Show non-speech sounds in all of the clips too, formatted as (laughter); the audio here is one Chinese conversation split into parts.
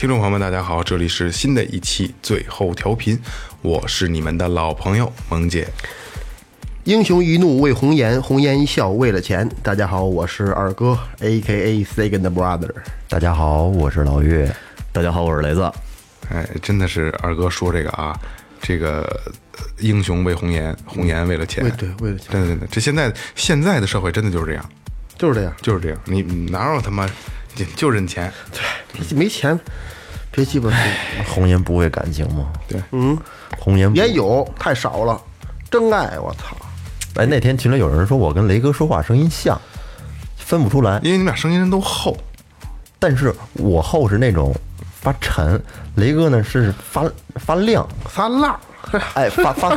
听众朋友们，大家好，这里是新的一期最后调频，我是你们的老朋友萌姐。英雄一怒为红颜，红颜一笑为了钱。大家好，我是二哥，A K A Second Brother。大家好，我是老岳。大家好，我是雷子。哎，真的是二哥说这个啊，这个呃英雄为红颜，红颜为了钱。为对为了钱对对对，这现在现在的社会真的就是这样，就是这样，就是这样。你你哪有他妈就就认钱？对没钱，别鸡巴红颜不为感情吗？对，嗯，红颜也有太少了，真爱我操！哎，那天群里有人说我跟雷哥说话声音像，分不出来。因为你们俩声音都厚，但是我厚是那种发沉，雷哥呢是发发亮，发浪，(laughs) 哎，发发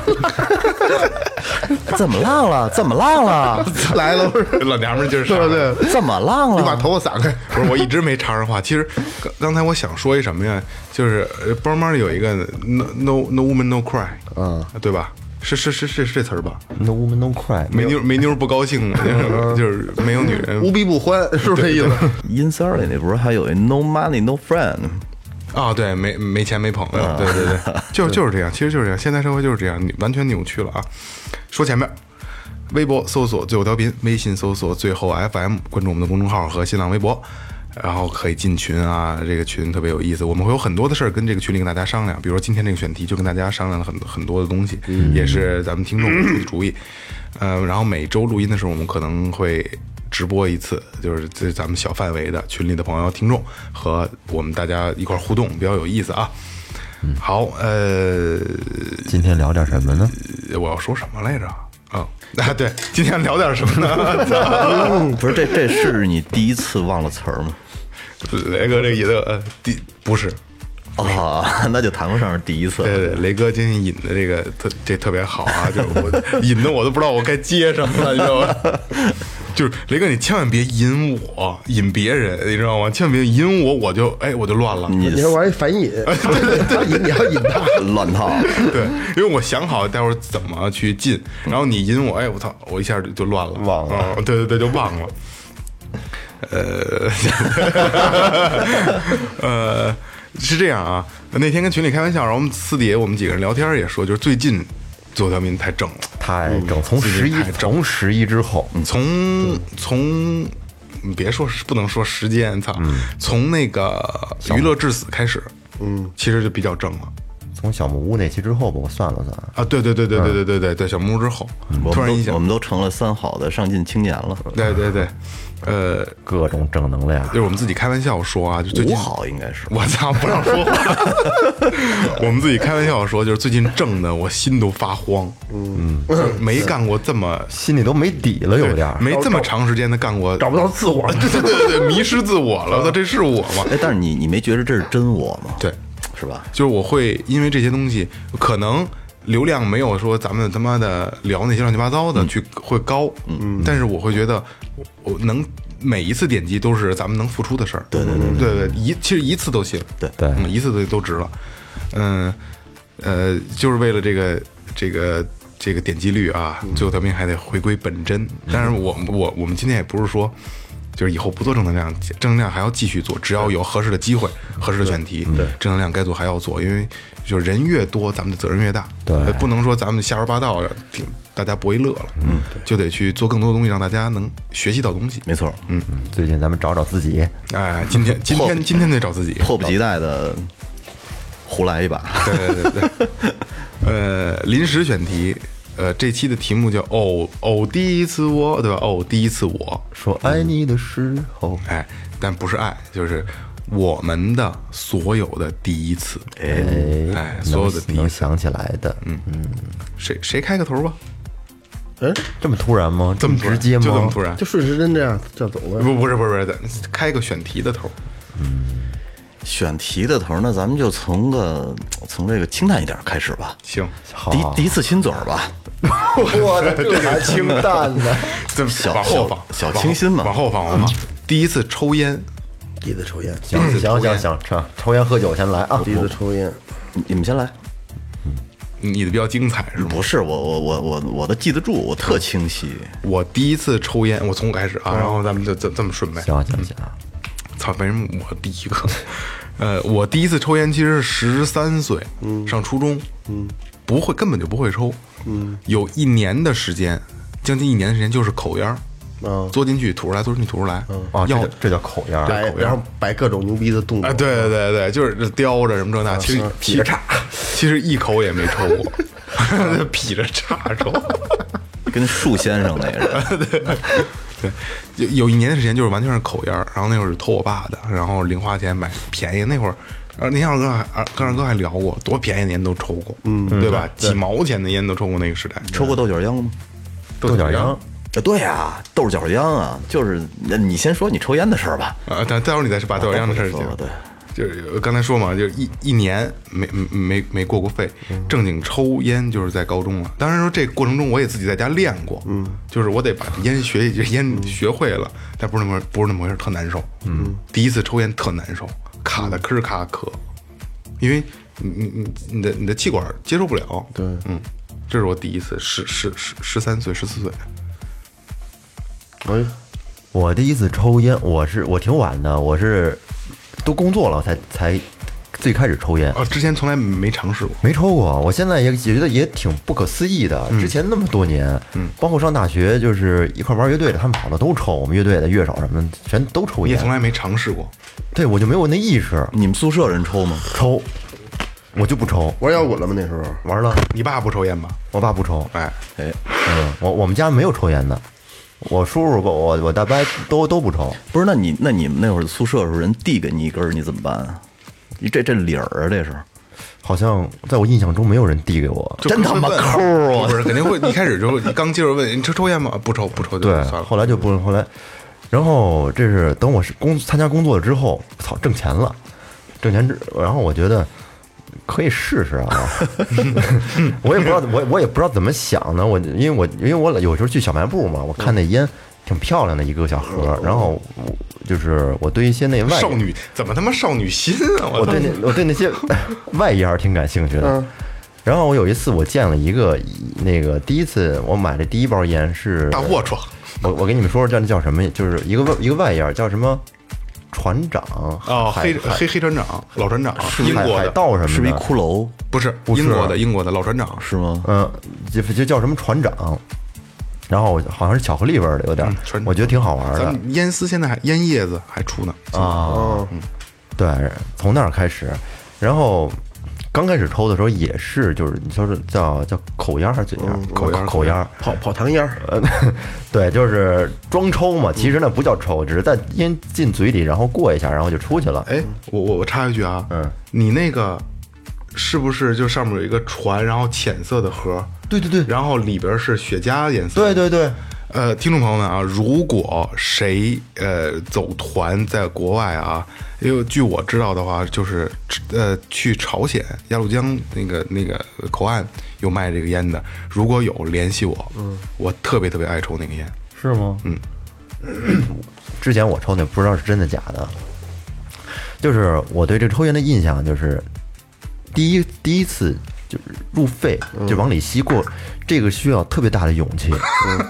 怎么浪了？怎么浪了？(laughs) 来了，不是？老娘们儿就是对不对？怎么浪了你把？头发散开，不是，我一直没插上话。其实刚刚才我想说一什么呀？就是呃包妈里有一个 no no no woman no cry，嗯，对吧？是是是是是这词儿吧？no woman no cry，没妞没妞不高兴嘛，(laughs) 就是就是没有女人无逼不欢，是不是这意思？阴三儿里那不是还有一 no money no friend？啊，对，没没钱没朋友，对对对，(laughs) 就就是这样，其实就是这样，现在社会就是这样，完全扭曲了啊。说前面，微博搜索最后调频，微信搜索最后 FM，关注我们的公众号和新浪微博，然后可以进群啊，这个群特别有意思，我们会有很多的事儿跟这个群里跟大家商量，比如说今天这个选题就跟大家商量了很多很多的东西，也是咱们听众出的主意。呃，然后每周录音的时候，我们可能会直播一次，就是这咱们小范围的群里的朋友、听众和我们大家一块儿互动，比较有意思啊。好，呃，今天聊点什么呢？我要说什么来着？啊、啊，对，今天聊点什么呢？(laughs) 不是，这这是你第一次忘了词儿吗？雷哥这个引的呃，第不是，啊，(laughs) 那就谈不上是第一次。对对，雷哥今天引的这个特这特别好啊，就是我 (laughs) 引的我都不知道我该接什么了，你知道吗？就是雷哥，你千万别引我，引别人，你知道吗？千万别引我，我就哎我就乱了。你你还玩一反引，(laughs) 他引你要引他，乱套，对，因为我想好待会儿怎么去进，然后你引我，哎我操，我一下就就乱了，忘了嗯对对对，就忘了。呃，(laughs) 呃，(laughs) 是这样啊。那天跟群里开玩笑，然后我们私底下我们几个人聊天也说，就是最近最后调频太正了，太正，从十一从十一之后，从从你别说不能说时间，操，从那个娱乐至死开始，嗯，其实就比较正了。从小木屋那期之后吧，我算了算，啊，对对对对对对对对对，小木屋之后，突然一想我，们都成了三好的上进青年了。对对对，呃，各种正能量就。是我们自己开玩笑说啊，就最近好应该是。我操，不让说话。(laughs) 我们自己开玩笑说，就是最近挣的，我心都发慌。嗯，没干过这么心里都没底了，有点儿。没这么长时间的干过，找不到自我，对对对对对，迷失自我了。我操，这是我吗？哎，但是你你没觉得这是真我吗？对，是吧？就是我会因为这些东西，可能流量没有说咱们他妈的聊那些乱七八糟的去会高，嗯，但是我会觉得我我能每一次点击都是咱们能付出的事儿，对对对对。对，一其实一次都行，对。对嗯，一次都都值了，嗯呃，就是为了这个这个。这个点击率啊，最后咱们还得回归本真。但是我我我们今天也不是说，就是以后不做正能量，正能量还要继续做，只要有合适的机会、合适的选题，正能量该做还要做，因为就是人越多，咱们的责任越大。对呃不能说咱们瞎说八道，挺大家不会乐了。嗯，就得去做更多的东西，让大家能学习到东西。没错，嗯，最近咱们找找自己，哎，今天 (laughs) 今天今天得找自己。(laughs) 迫不及待的胡来一把。对对对对，(laughs) 呃，临时选题呃，这期的题目叫“哦哦，第一次我”，对吧？哦，第一次我，说爱你的时候，哎，但不是爱，就是我们的所有的第一次。哎哎所有的第一次能能想起来的，嗯嗯，谁谁开个头吧？哎，这么突然吗？这么直接吗？就这么突然？就顺时针这样这样走呗。不不是不是不是，开个选题的头。选题的头儿，那咱们就从个从这个清淡一点开始吧。行，好第一第一次亲嘴儿吧，(laughs) 我的这还清淡呢。(laughs) 这小往后放，小清新嘛往后放，往后放。第一次抽烟，第一次抽烟，行行行行，抽抽烟喝酒先来啊！第一次抽烟，你你们先来。你的比较精彩是吗？不是我我我我我都记得住，我特清晰。我第一次抽烟，我从我开始啊，然后咱们就这这么顺呗。行行行，操，为什么我第一个？呃，我第一次抽烟其实是十三岁，上初中，嗯，不会，根本就不会抽，嗯，有一年的时间，将近一年的时间就是口烟儿，嗯嘬进去吐出来，嘬进去吐出来，啊，要这叫口烟儿，摆然后摆各种牛逼的动作。啊，对对对对，就是叼着什么这那，其实劈着叉，(laughs) 其实一口也没抽过 (laughs) (laughs) 劈着叉抽。跟树先生那个，对，有有一年的时间就是完全是口烟，然后那会儿是偷我爸的，然后零花钱买便宜。那会儿，呃，那天二哥还二跟二哥还聊过，多便宜的烟都抽过，嗯，对吧？几毛钱的烟都抽过那个时代。抽过豆角烟吗？(laughs) 豆角秧，啊，对呀、豆角烟啊，就是那你先说你抽烟的事儿吧。啊，待待会儿你再把豆角烟的事儿。对，就是刚才说嘛，就是一一年没没没过过肺，正经抽烟就是在高中了。当然说这过程中我也自己在家练过，嗯，就是我得把烟学烟学会了，但不是那么不是那么回事，特难受。嗯，第一次抽烟特难受，卡的吭儿咔咳，因为你你你你的你的气管接受不了。对。嗯，这是我第一次，十十十十三岁十四岁，哎，我第一次抽烟，我是我挺晚的，我是都工作了才才最开始抽烟，哦，之前从来没尝试过。没抽过。我现在也也觉得也挺不可思议的。之前那么多年，嗯，包括上大学，就是一块玩乐队的，他们好多都抽，我们乐队的乐手什么的全都抽烟你也从。来没尝试过，对我就没有那意识，你们宿舍人抽吗？抽我就不抽。玩摇滚了吗？那时候玩了，你爸不抽烟吧？我爸不抽，哎，哎，嗯，我我们家没有抽烟的，我叔叔我我我大伯都都不抽。不是，那你那你们那会儿宿舍的时候，人递给你一根儿，你怎么办啊？你这这理儿啊，这是好像在我印象中没有人递给我。就真他妈抠啊不是，肯定会一开始就你刚接着问你抽抽烟吗？不抽，不抽就对算，了。后来就不后来，然后这是等我是工参加工作了之后，操，挣钱了，挣钱之，然后我觉得可以试试啊，(laughs) 我也不知道我我也不知道怎么想的，我因为我因为我有时候去小卖部嘛，我看那烟挺漂亮的一个小盒，然后我就是我对一些那外少女怎么他妈少女心啊！我我对那我对那些 (laughs) 外烟儿挺感兴趣的。然后我有一次我见了一个那个第一次我买的第一包烟是大龌龊我我给你们说说叫那叫什么，就是一个外一个外烟叫什么船长哦，黑黑黑船长，老船长，英海海国的，盗什么的，是不是一骷髅？不是不是英国的，英国的老船长，是吗？嗯，就就叫什么船长，然后好像是巧克力味儿的，有点儿嗯，我觉得挺好玩咱的。们烟丝现在还烟叶子还出呢。啊。对，从那儿开始，然后刚开始抽的时候也是，就是你说是叫叫口烟还是嘴烟儿？口烟口烟儿。跑跑堂烟儿，呃，(laughs) 对，就是装抽嘛，其实那不叫抽，只是在烟进嘴里，然后过一下，然后就出去了。哎，我我我插一句啊，嗯，你那个是不是就上面有一个船，然后浅色的盒，对对对，然后里边是雪茄颜色？对对对，呃，听众朋友们啊，如果谁呃走团在国外啊，因为据我知道的话，就是呃去朝鲜鸭绿江那个那个口岸有卖这个烟的，如果有联系我，嗯，我特别特别爱抽那个烟，是吗？嗯，(clears throat) 之前我抽那不知道是真的假的，就是我对这抽烟的印象就是，第一第一次就是入肺就往里吸过，这个需要特别大的勇气。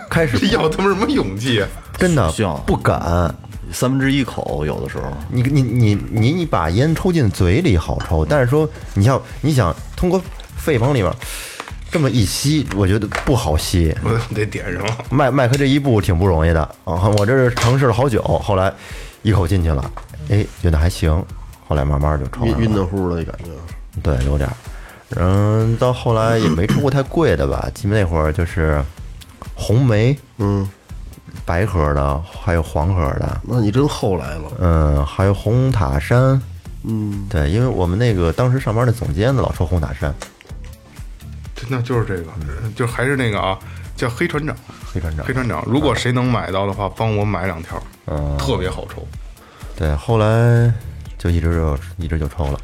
开始这 (laughs) 要他妈什么勇气啊？真的需要不敢，三分之一口有的时候，你你你你你把烟抽进嘴里好抽，但是说你要你想通过肺往里边这么一吸，我觉得不好吸。我 (laughs) 得点上了。迈迈开这一步挺不容易的啊！我这是尝试了好久，后来一口进去了，哎，觉得还行，后来慢慢就抽了晕晕乎乎的感觉。对，有点儿。嗯，到后来也没抽过太贵的吧，(laughs) 基本那会儿就是红梅，嗯，白盒的，还有黄盒的，那你真后来了。嗯，还有红塔山，嗯，对，因为我们那个当时上班的总监老抽红塔山，对那就是这个，就还是那个啊，叫黑船长。黑船长黑，船长，如果谁能买到的话，帮我买两条，嗯，特别好抽。对，后来就一直就一直就抽了，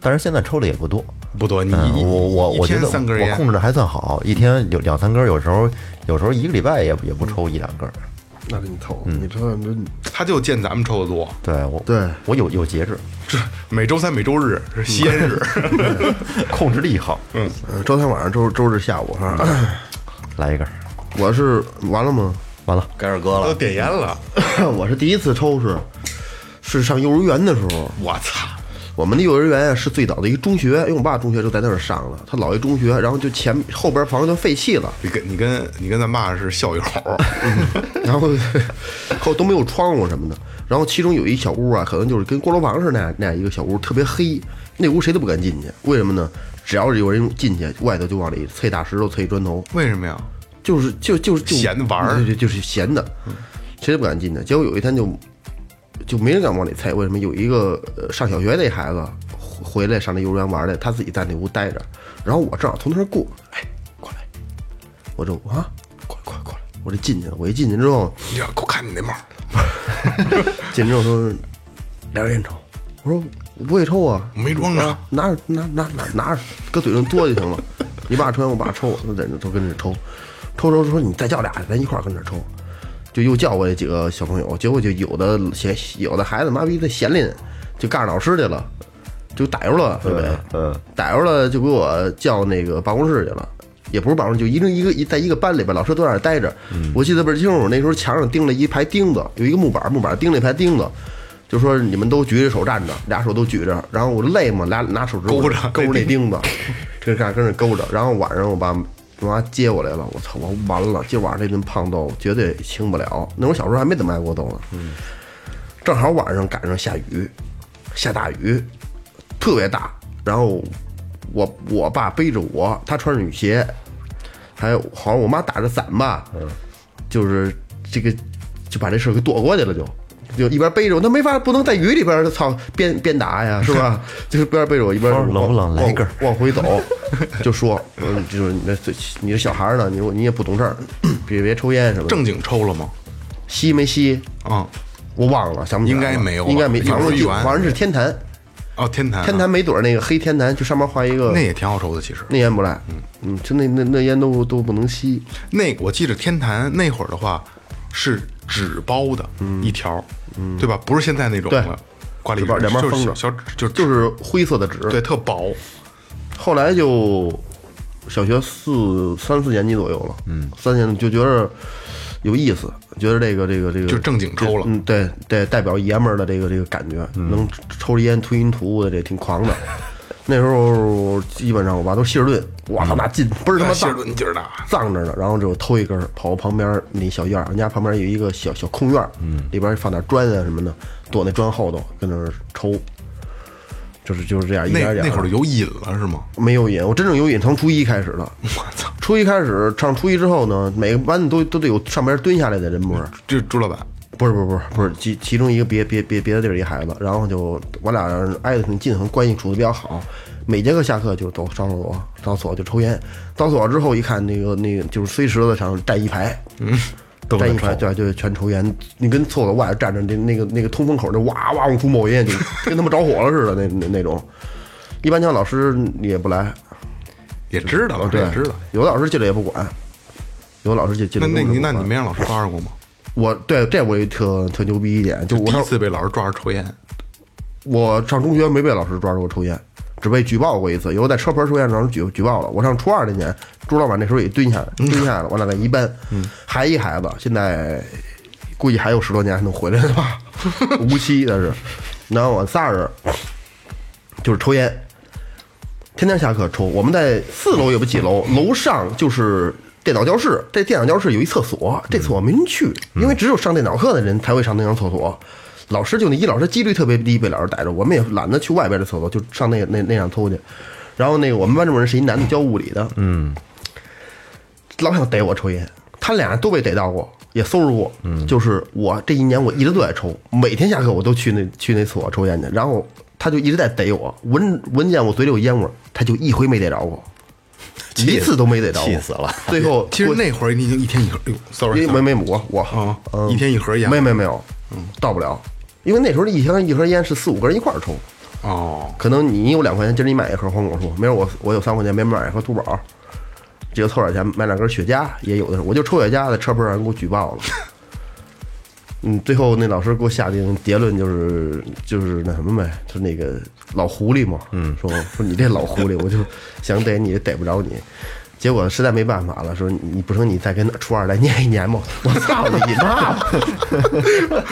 但是现在抽的也不多。不多，你嗯，我我我觉得我控制的还算好，一天有两三根，有时候有时候一个礼拜也也不抽一两根儿。那给你抽，你这这他就见咱们抽的多，对我对我有有节制，这每周三、每周日是吸烟日。(laughs) 控制力好。嗯周三晚上、周周日下午哈。(clears throat) 来一根，我是完了吗？完了，该二哥了，都点烟了，(clears throat) 我是第一次抽是是上幼儿园的时候，我操！我们的幼儿园啊是最早的一个中学，因为我爸中学就在那儿上了，他老一中学，然后就前后边房就废弃了，你跟你跟你跟咱爸是校友，(laughs) 然后后都没有窗户什么的，然后其中有一小屋啊，可能就是跟锅炉房似的那样那样一个小屋，特别黑，那屋谁都不敢进去，为什么呢？只要是有人进去，外头就往里啐大石头、啐砖头，为什么呀？就是就就是就闲的玩儿对对，就是闲的，谁都不敢进的。结果有一天就就没人敢往里猜，为什么？有一个呃上小学那孩子回回来上那幼儿园玩来，他自己在那屋待着，然后我正好从那儿过，哎，过来，我就啊，过来过来过来，我就进去了。我一进去之后，你要给我看你那帽，(laughs) 进去之后说来根烟抽，我说我不会抽啊，我没装着啊，拿着拿拿拿拿着，搁嘴上嘬就行了。你爸抽烟，我爸抽，我在那都跟着抽，抽抽说你再叫俩，咱一块儿跟着抽。就又叫过来几个小朋友，结果就有的嫌，有的孩子妈逼的闲林，就告诉老师去了，就逮着了，对不对？嗯，逮着了就给我叫那个办公室去了，也不是办公室，就一个一个一在一个班里边，老师都在那儿待着。我记得倍儿清楚，那时候墙上钉了一排钉子，有一个木板，木板钉了一排钉子，就说你们都举着手站着，俩手都举着，然后我累嘛，俩拿手指勾着勾着那钉子，(laughs) 这干跟着勾着，然后晚上我爸我妈接我来了，我操，我完了，今晚上这顿胖揍绝对轻不了。那会儿小时候还没怎么挨过揍呢，正好晚上赶上下雨，下大雨，特别大。然后我我爸背着我，他穿着雨鞋，还有好像我妈打着伞吧，就是这个就把这事儿给躲过去了就。就一边背着我，那没法，不能在雨里边儿，操，边边打呀，是吧？(laughs) 就是边背着我，一边冷不冷来一根往往回走，就说，嗯，就是你这你这小孩儿呢，你你也不懂事儿，别别抽烟什么的。正经抽了吗？吸没吸？啊，我忘了，想不起来了应该没有应该没，反正反正是天坛，哦，天坛啊，天坛没准儿那个黑天坛，就上面画一个那也挺好抽的，其实。那烟不赖，嗯，就那那那烟都都不能吸，那我记得天坛那会儿的话是纸包的一条，嗯对吧？不是现在那种对的挂历纸包纸就是两边封着小纸就就是灰色的纸。对，特薄。后来就小学四三四年级左右了，嗯，三年就觉得有意思，觉得这个这个这个就正经抽了嗯，对对，代表爷们儿的这个这个感觉，能抽着烟吞云吐雾的，这挺狂的。(laughs) 那时候基本上我爸都希尔顿，我操那劲倍儿他妈希尔大，顿劲儿大，藏着呢，然后就偷一根儿，跑旁边那小院儿，人家旁边有一个小小空院，嗯，里边放点砖啊什么的，躲那砖后头跟那儿抽，就是就是这样一那点点儿。那会儿有瘾了是吗？没有瘾，我真正有瘾从初一开始的。我操！初一开始上初一之后呢，每个班都都得有上边蹲下来的人模，这朱老板不是不是不是不是其其中一个别别别别的地儿一孩子，然后就我俩挨得挺近，关系处的比较好。每节课下课就走上厕所，上厕所就抽烟。到厕所之后一看，那个那个就是碎石子上站一排，嗯，站一排，对就，全抽烟。你跟厕所外站着，那那个那个通风口就哇哇往出冒烟，就跟他们着火了似的那那那种。一般像老师也不来，也知道，哦，对，知道。有的老师进来也不管，有的老师进进那那你那你没让老师抓着过吗？我对这我也特特牛逼一点，就我第一次被老师抓着抽烟，我上中学没被老师抓着过抽烟，只被举报过一次。有在车棚抽烟，让人举举报了。我上初二那年，朱老板那时候也蹲下来，蹲下来了，我俩在一班，还一孩子，现在估计还有十多年还能回来的吧，无期那是。然后我仨人就是抽烟，天天下课抽。我们在四楼也不几楼，楼上就是电脑教室。这电脑教室有一厕所，这厕所没人去，因为只有上电脑课的人才会上那张厕所。老师就那一老师几率特别低，被老师逮着。我们也懒得去外边的厕所，就上那那那样抽去。然后那个我们班主任是一男的教物理的，嗯，老想逮我抽烟，他俩都被逮到过，也搜拾过。嗯，就是我这一年我一直都在抽，每天下课我都去那去那厕所抽烟去，然后他就一直在逮我，闻闻见我嘴里有烟味儿，他就一回没逮着过，一次都没逮着，气死了。最后其实那会儿你已经一天一盒，哎呦，sorry，没没没我我啊嗯。一天一盒烟没没没有，嗯。到不了，因为那时候一箱一盒烟是四五个人一块儿抽，哦，可能你有两块钱，今儿你买一盒黄果树，明儿我我有三块钱，没买一盒兔宝，(laughs) 这就凑点钱买两根雪茄，也有的时候，我就抽雪茄在车棚让人给我举报了。嗯，最后那老师给我下定结论就是就是那什么呗，就那个老狐狸嘛，嗯，说说你这老狐狸，我就想逮你也逮不着你，结果实在没办法了，说你不成你再跟初二来念一年吧，我操你妈！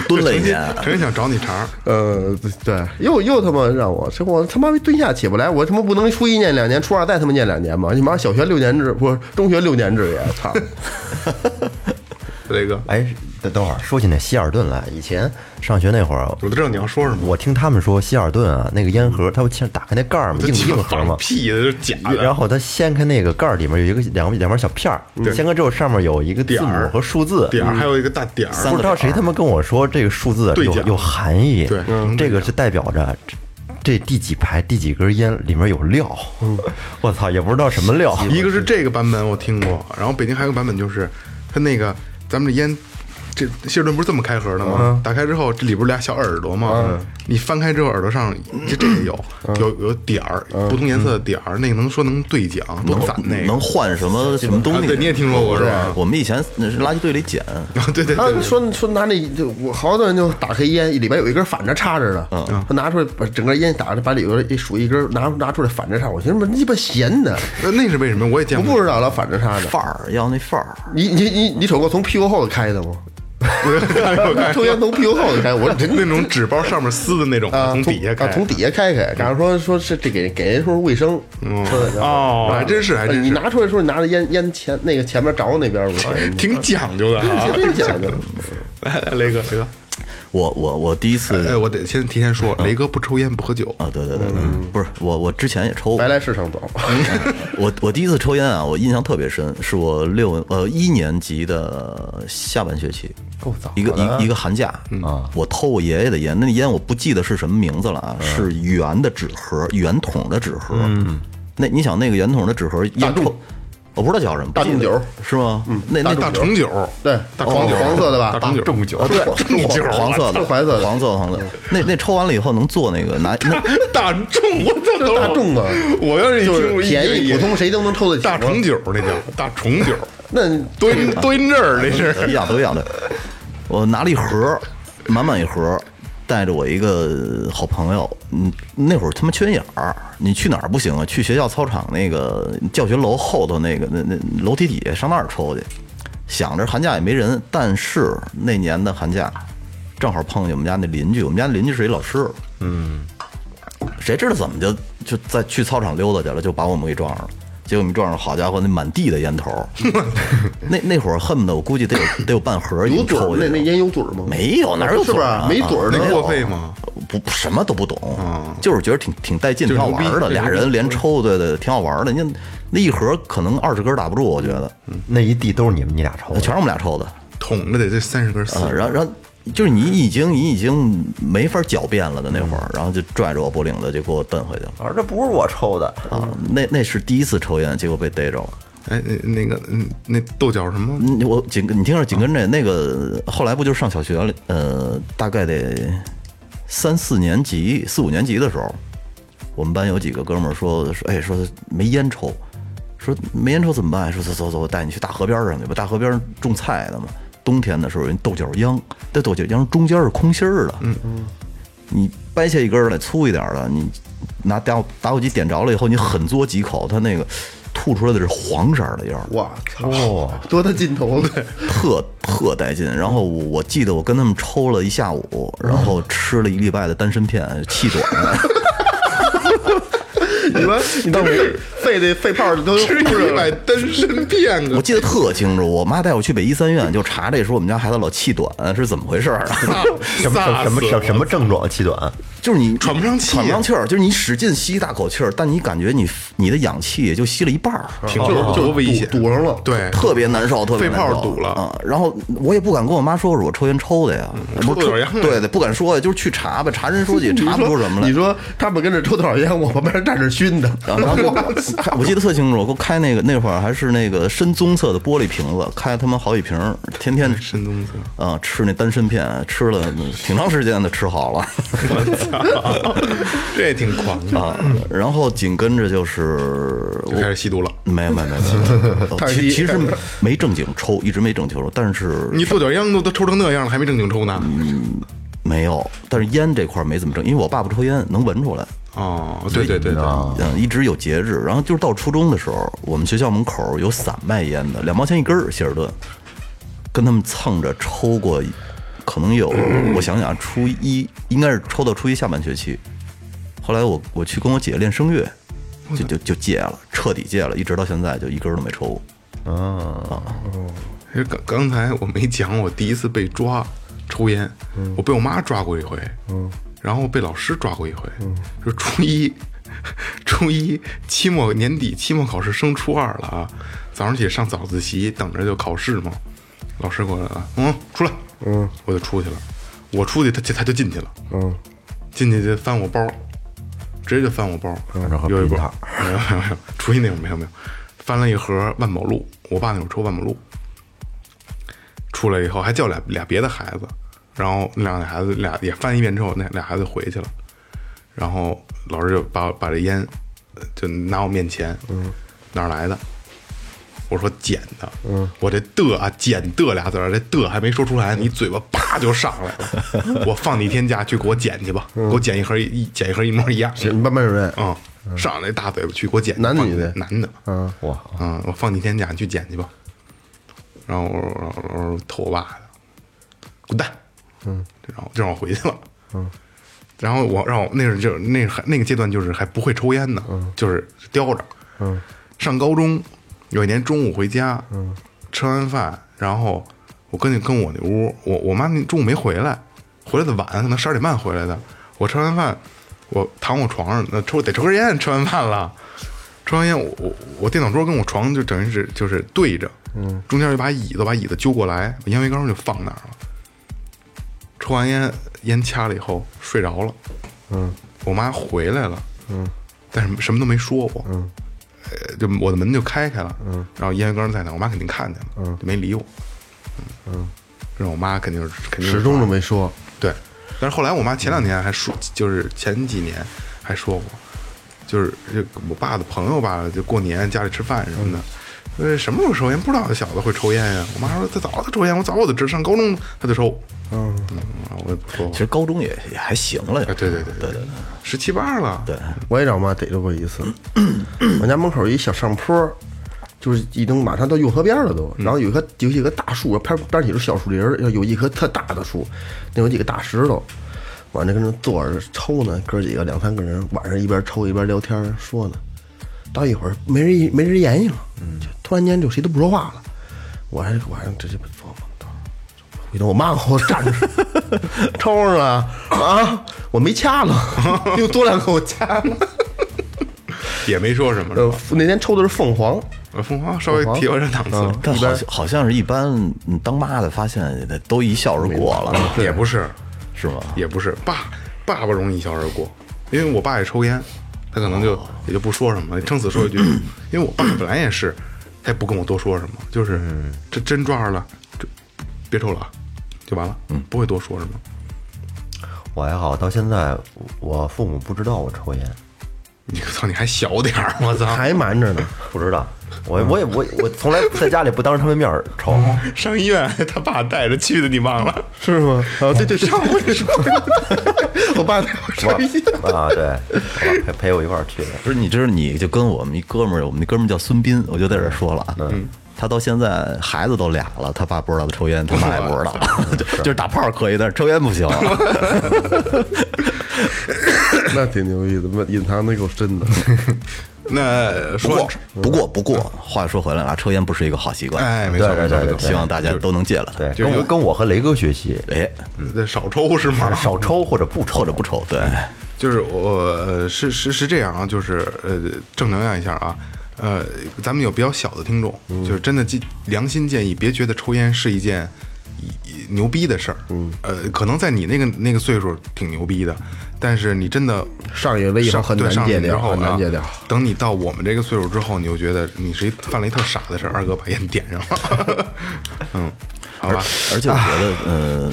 蹲了一年，(laughs) 真想找你茬儿。呃，对，又又他妈让我，这我他妈蹲下起不来，我他妈不能初一念两年，初二再他妈念两年吗？你妈小学六年制不是中学六年制也操！(laughs) 雷哥，哎，等等会儿说起那希尔顿来，以前上学那会儿，我都知道你要说什么。我听他们说希尔顿啊，那个烟盒，它不先打开那盖儿嘛，硬硬盒嘛，屁的，这是假的。然后它掀开那个盖儿，里面有一个两两片小片儿，掀开之后上面有一个字母和数字，点儿还有一个大点儿，不知道谁他妈跟我说这个数字有有含义，对嗯这个是代表着这这第几排第几根烟里面有料，我操，也不知道什么料，一个是这个版本我听过，然后北京还有个版本就是它那个咱们这烟。这希尔顿不是这么开盒的吗？打开之后，这里不是俩小耳朵吗？你翻开之后，耳朵上这这也有有有点儿，不同颜色的点儿，那个能说能对讲，多攒那个能换什么什么东西？啊对，你也听说过是吧？我们以前那是垃圾堆里捡，(laughs) 他对对对，说说拿那就我好多人就打开烟，里边有一根反着插着的，他拿出来把整个烟打着，把里边一数一根拿拿出来反着插，我寻思妈鸡巴闲的，(laughs) 那那是为什么？我也见过。我不知道了反着插的。范儿要那范儿，你你你你瞅过从屁股后头开的吗？抽烟从屁股后头开，我说真 (laughs) 那种纸包上面撕的那种，啊，从底下开，啊，从底下开开。假如说说是这给给人说卫生，哦还真是还真是你拿出来说你拿着烟烟前那个前面着那边挺讲究的啊。(laughs) 真讲究。(laughs) 来，来雷哥，雷哥，我我我第一次哎，我得先提前说，雷哥不抽烟不喝酒，啊，对对对对，不是我我之前也抽过。白来市场走，(laughs) 我我第一次抽烟啊，我印象特别深，是我六呃一年级的下半学期，够早一个一一个寒假啊，我偷我爷爷的烟，那烟我不记得是什么名字了啊，是圆的纸盒，圆筒的纸盒，嗯，那你想那个圆筒的纸盒烟抽，我不知道叫什么，大众酒是吗？嗯，那那大重酒，对，大重酒黄色的吧大？重酒，对，黄酒黄色的，是黄色的黄色的黄色的，那那抽完了以后能做那个拿 (laughs) 那大众，我操，这大众啊，我要是一就是便宜普通谁都能抽得起。大重酒，那叫大重酒，那多音多音字儿，那是一样都一样的。我拿了一盒，满满一盒，带着我一个好朋友，嗯，那会儿他妈缺心眼儿，你去哪儿不行啊？去学校操场那个教学楼后头那个那那楼梯底下上那儿抽去。想着寒假也没人，但是那年的寒假正好碰见我们家那邻居，我们家邻居是一老师，嗯，谁知道怎么就就在去操场溜达去了，就把我们给撞上了。结果我们撞上，好家伙，那满地的烟头，(laughs) 那那会儿恨不得我估计得有得有半盒已有经嘴儿那那抽去了。烟有嘴儿吗？没有，哪有是不是嘴儿啊？没嘴儿那过费吗？不什么都不懂，就是觉得挺挺带劲，挺好玩的。俩人连抽，对对，挺好玩的。你那一盒可能二十根打不住，我觉得，那一地都是你们你俩抽的，全是我们俩抽的。捅着得这三十根四啊，然后然后就是你已经你已经没法狡辩了的那会儿，然后就拽着我脖领子就给我蹬回去了我说这不是我抽的，啊。那那是第一次抽烟，结果被逮着了。哎，那那个嗯，那豆角什么？嗯，我紧跟你听着，紧跟着那个后来不就是上小学了？呃，大概得三四年级、四五年级的时候，我们班有几个哥们儿说说，哎，说没烟抽，说没烟抽怎么办？说走走走，我带你去大河边上去吧，大河边种菜的嘛。冬天的时候，人豆角秧，这豆角秧中间是空心儿的，嗯嗯，你掰下一根儿来粗一点儿的，你拿打火打火机点着了以后，你狠嘬几口，它那个吐出来的是黄色儿的烟儿。我操，多大劲头对！特特带劲。然后我我记得我跟他们抽了一下午，然后吃了一礼拜的丹参片，气短了。(laughs) 你们你都肺的肺泡都吃呼着一百单身片子我！记得特清楚，我妈带我去北医三院就查这，说我们家孩子老气短是怎么回事儿啊？(laughs) 什么什么什么什什么症状？气短，就是你喘不上气喘不上气儿，就是你使劲吸一大口气儿，但你感觉你你的氧气也就吸了一半儿，挺就是多危险，堵堵上了对，特别难受，特别肺泡难受堵了啊。然后我也不敢跟我妈说是我抽烟抽的呀，不是抽多少烟对对，不敢说呀，就是去查吧，查人说起 (laughs) 查不出什么来你。说他们跟着抽多少烟，我旁边站着熏的。然后然后我，我记得特清楚，给我开那个那会儿还是那个深棕色的玻璃瓶子，开他妈好几瓶儿，天天深棕色，啊吃那丹参片，吃了挺长时间的，吃好了 (laughs) (laughs) 这也挺狂的，啊。然后紧跟着就是就开始吸毒了。没有没有没有 (laughs) 其其实没正经抽，一直没正经抽，但是你跺脚烟都都抽成那样了，还没正经抽呢？嗯没有，但是烟这块没怎么正，因为我爸不抽烟，能闻出来。哦，对对对对，嗯，一直有节制。然后就是到初中的时候，我们学校门口有散卖烟的，两毛钱一根儿，希尔顿，跟他们蹭着抽过，可能有，(clears throat) 我想想，初一应该是抽到初一下半学期。后来我我去跟我姐练声乐，就就就戒了，彻底戒了，一直到现在就一根儿都没抽。过。其实刚刚才我没讲，我第一次被抓抽烟，我被我妈抓过一回，然后被老师抓过一回，就初一，(laughs) 初一期末年底期末考试升初二了啊，早上起来上早自习，等着就考试嘛，老师过来了，嗯，出来，嗯，我就出去了，我出去他就他就进去了，嗯，进去就翻我包，直接就翻我包，然后有一包，没有没有没有，初一那会儿没有没有，翻了一盒万宝路，我爸那会儿抽万宝路，出来以后还叫俩俩别的孩子，然后那两个孩子俩也翻一遍之后，那俩孩子回去了，然后老师就把把这烟呃就拿我面前，嗯，哪儿来的？我说捡的，嗯，我这的啊捡的俩字儿，这的还没说出来，你嘴巴啪就上来了。(laughs) 我放你一天假去给我捡去吧，给我捡一盒一捡一盒一模一样。的。你班班主任，嗯，上来大嘴巴去给我捡，男的女的。男的，嗯，哇，嗯，我放你天假，你去捡去吧。然后我我我我投我爸的，滚蛋，嗯，然后就让我回去了，嗯，然后我让我那是就是那还那个阶段就是还不会抽烟呢，就是叼着，嗯，上高中有一年中午回家，嗯，吃完饭，然后我跟跟我那屋，我我妈那中午没回来，回来的晚，可能十二点半回来的。我吃完饭，我躺我床上，那抽得抽根烟，吃完饭了，抽完烟，我我我电脑桌跟我床就等于是就是对着，嗯，中间有把椅子，把椅子揪过来，把烟灰缸就放那儿了。抽完烟，烟掐了以后睡着了，嗯，我妈回来了，嗯，但是什么都没说我，嗯，呃，就我的门就开开了，嗯，然后烟灰缸在那，我妈肯定看见了，嗯，就没理我，嗯。嗯，这我妈肯定是肯定是始终都没说。对，但是后来我妈前两年还说，就是前几年还说过，就是这我爸的朋友吧，就过年家里吃饭什么的，呃，什么时候抽烟？不知道这小子会抽烟呀。我妈说他早就抽烟，我早我就知道，上高中他就抽。嗯我也不说其。实高中也也还行了呀哎，。对对对对对，十七八了。对，我也让我妈逮着过一次。我家门口有一小上坡，就是已经马上到运河边了都。然后有一棵有一棵大树，边边起是小树林儿，要有一棵特大的树，那有几个大石头，往那跟那坐着抽呢，哥几个两三个人，晚上一边抽一边聊天说呢。到一会儿没人没人言语了，就突然间就谁都不说话了。我还我还这这不说嘛。回头我妈给我站着，抽上了啊！我没掐了，又多两口掐了。(laughs) 也没说什么，呃？，那天抽的是凤凰，呃凤凰稍微提高这档次，但好像好像是一般嗯当妈的发现都一笑而过了，也不是，是吗？也不是。爸爸爸容易一笑而过，因为我爸也抽烟，他可能就也就不说什么，撑死说一句。因为我爸本来也是，他也不跟我多说什么，就是这真抓着了，这别抽了啊，就完了，嗯，不会多说什么。我还好，到现在我父母不知道我抽烟，你操，你还小点儿，我操！还瞒着呢。不知道，(laughs) 我我也我我从来在家里不当着他们面儿抽，(laughs) 上医院他爸带着去的，你忘了？是吗？啊，对对对，上回说，(laughs) 我爸带我上医院。啊，对，我爸陪陪我一块儿去的。不是，你知道，你就跟我们一哥们儿，我们那哥们儿叫孙斌，我就在这儿说了啊。他到现在孩子都俩了，他爸不知道他抽烟，他妈也不知道，就就是打炮可以，但是抽烟不行。那挺牛逼的，那隐藏的够深的。那不说过，不过，不过，话说回来了，抽烟不是一个好习惯。哎，没错对对没错希望大家都能戒了它。对，就是跟我跟我和雷哥学习，哎，那少抽是吗？(laughs) 少抽或者不抽，抽着不抽，对，就是我呃是是是这样啊，就是呃正能量一下啊，呃，咱们有比较小的听众，就是真的建良心建议，别觉得抽烟是一件一牛逼的事儿，嗯，呃，可能在你那个那个岁数挺牛逼的，但是你真的上瘾了以后上很难戒掉很难戒掉。等你到我们这个岁数之后，你就觉得你是一犯了一特傻的事儿，二哥把烟点上了，(laughs) (laughs) 嗯，好吧，而且我觉得，呃，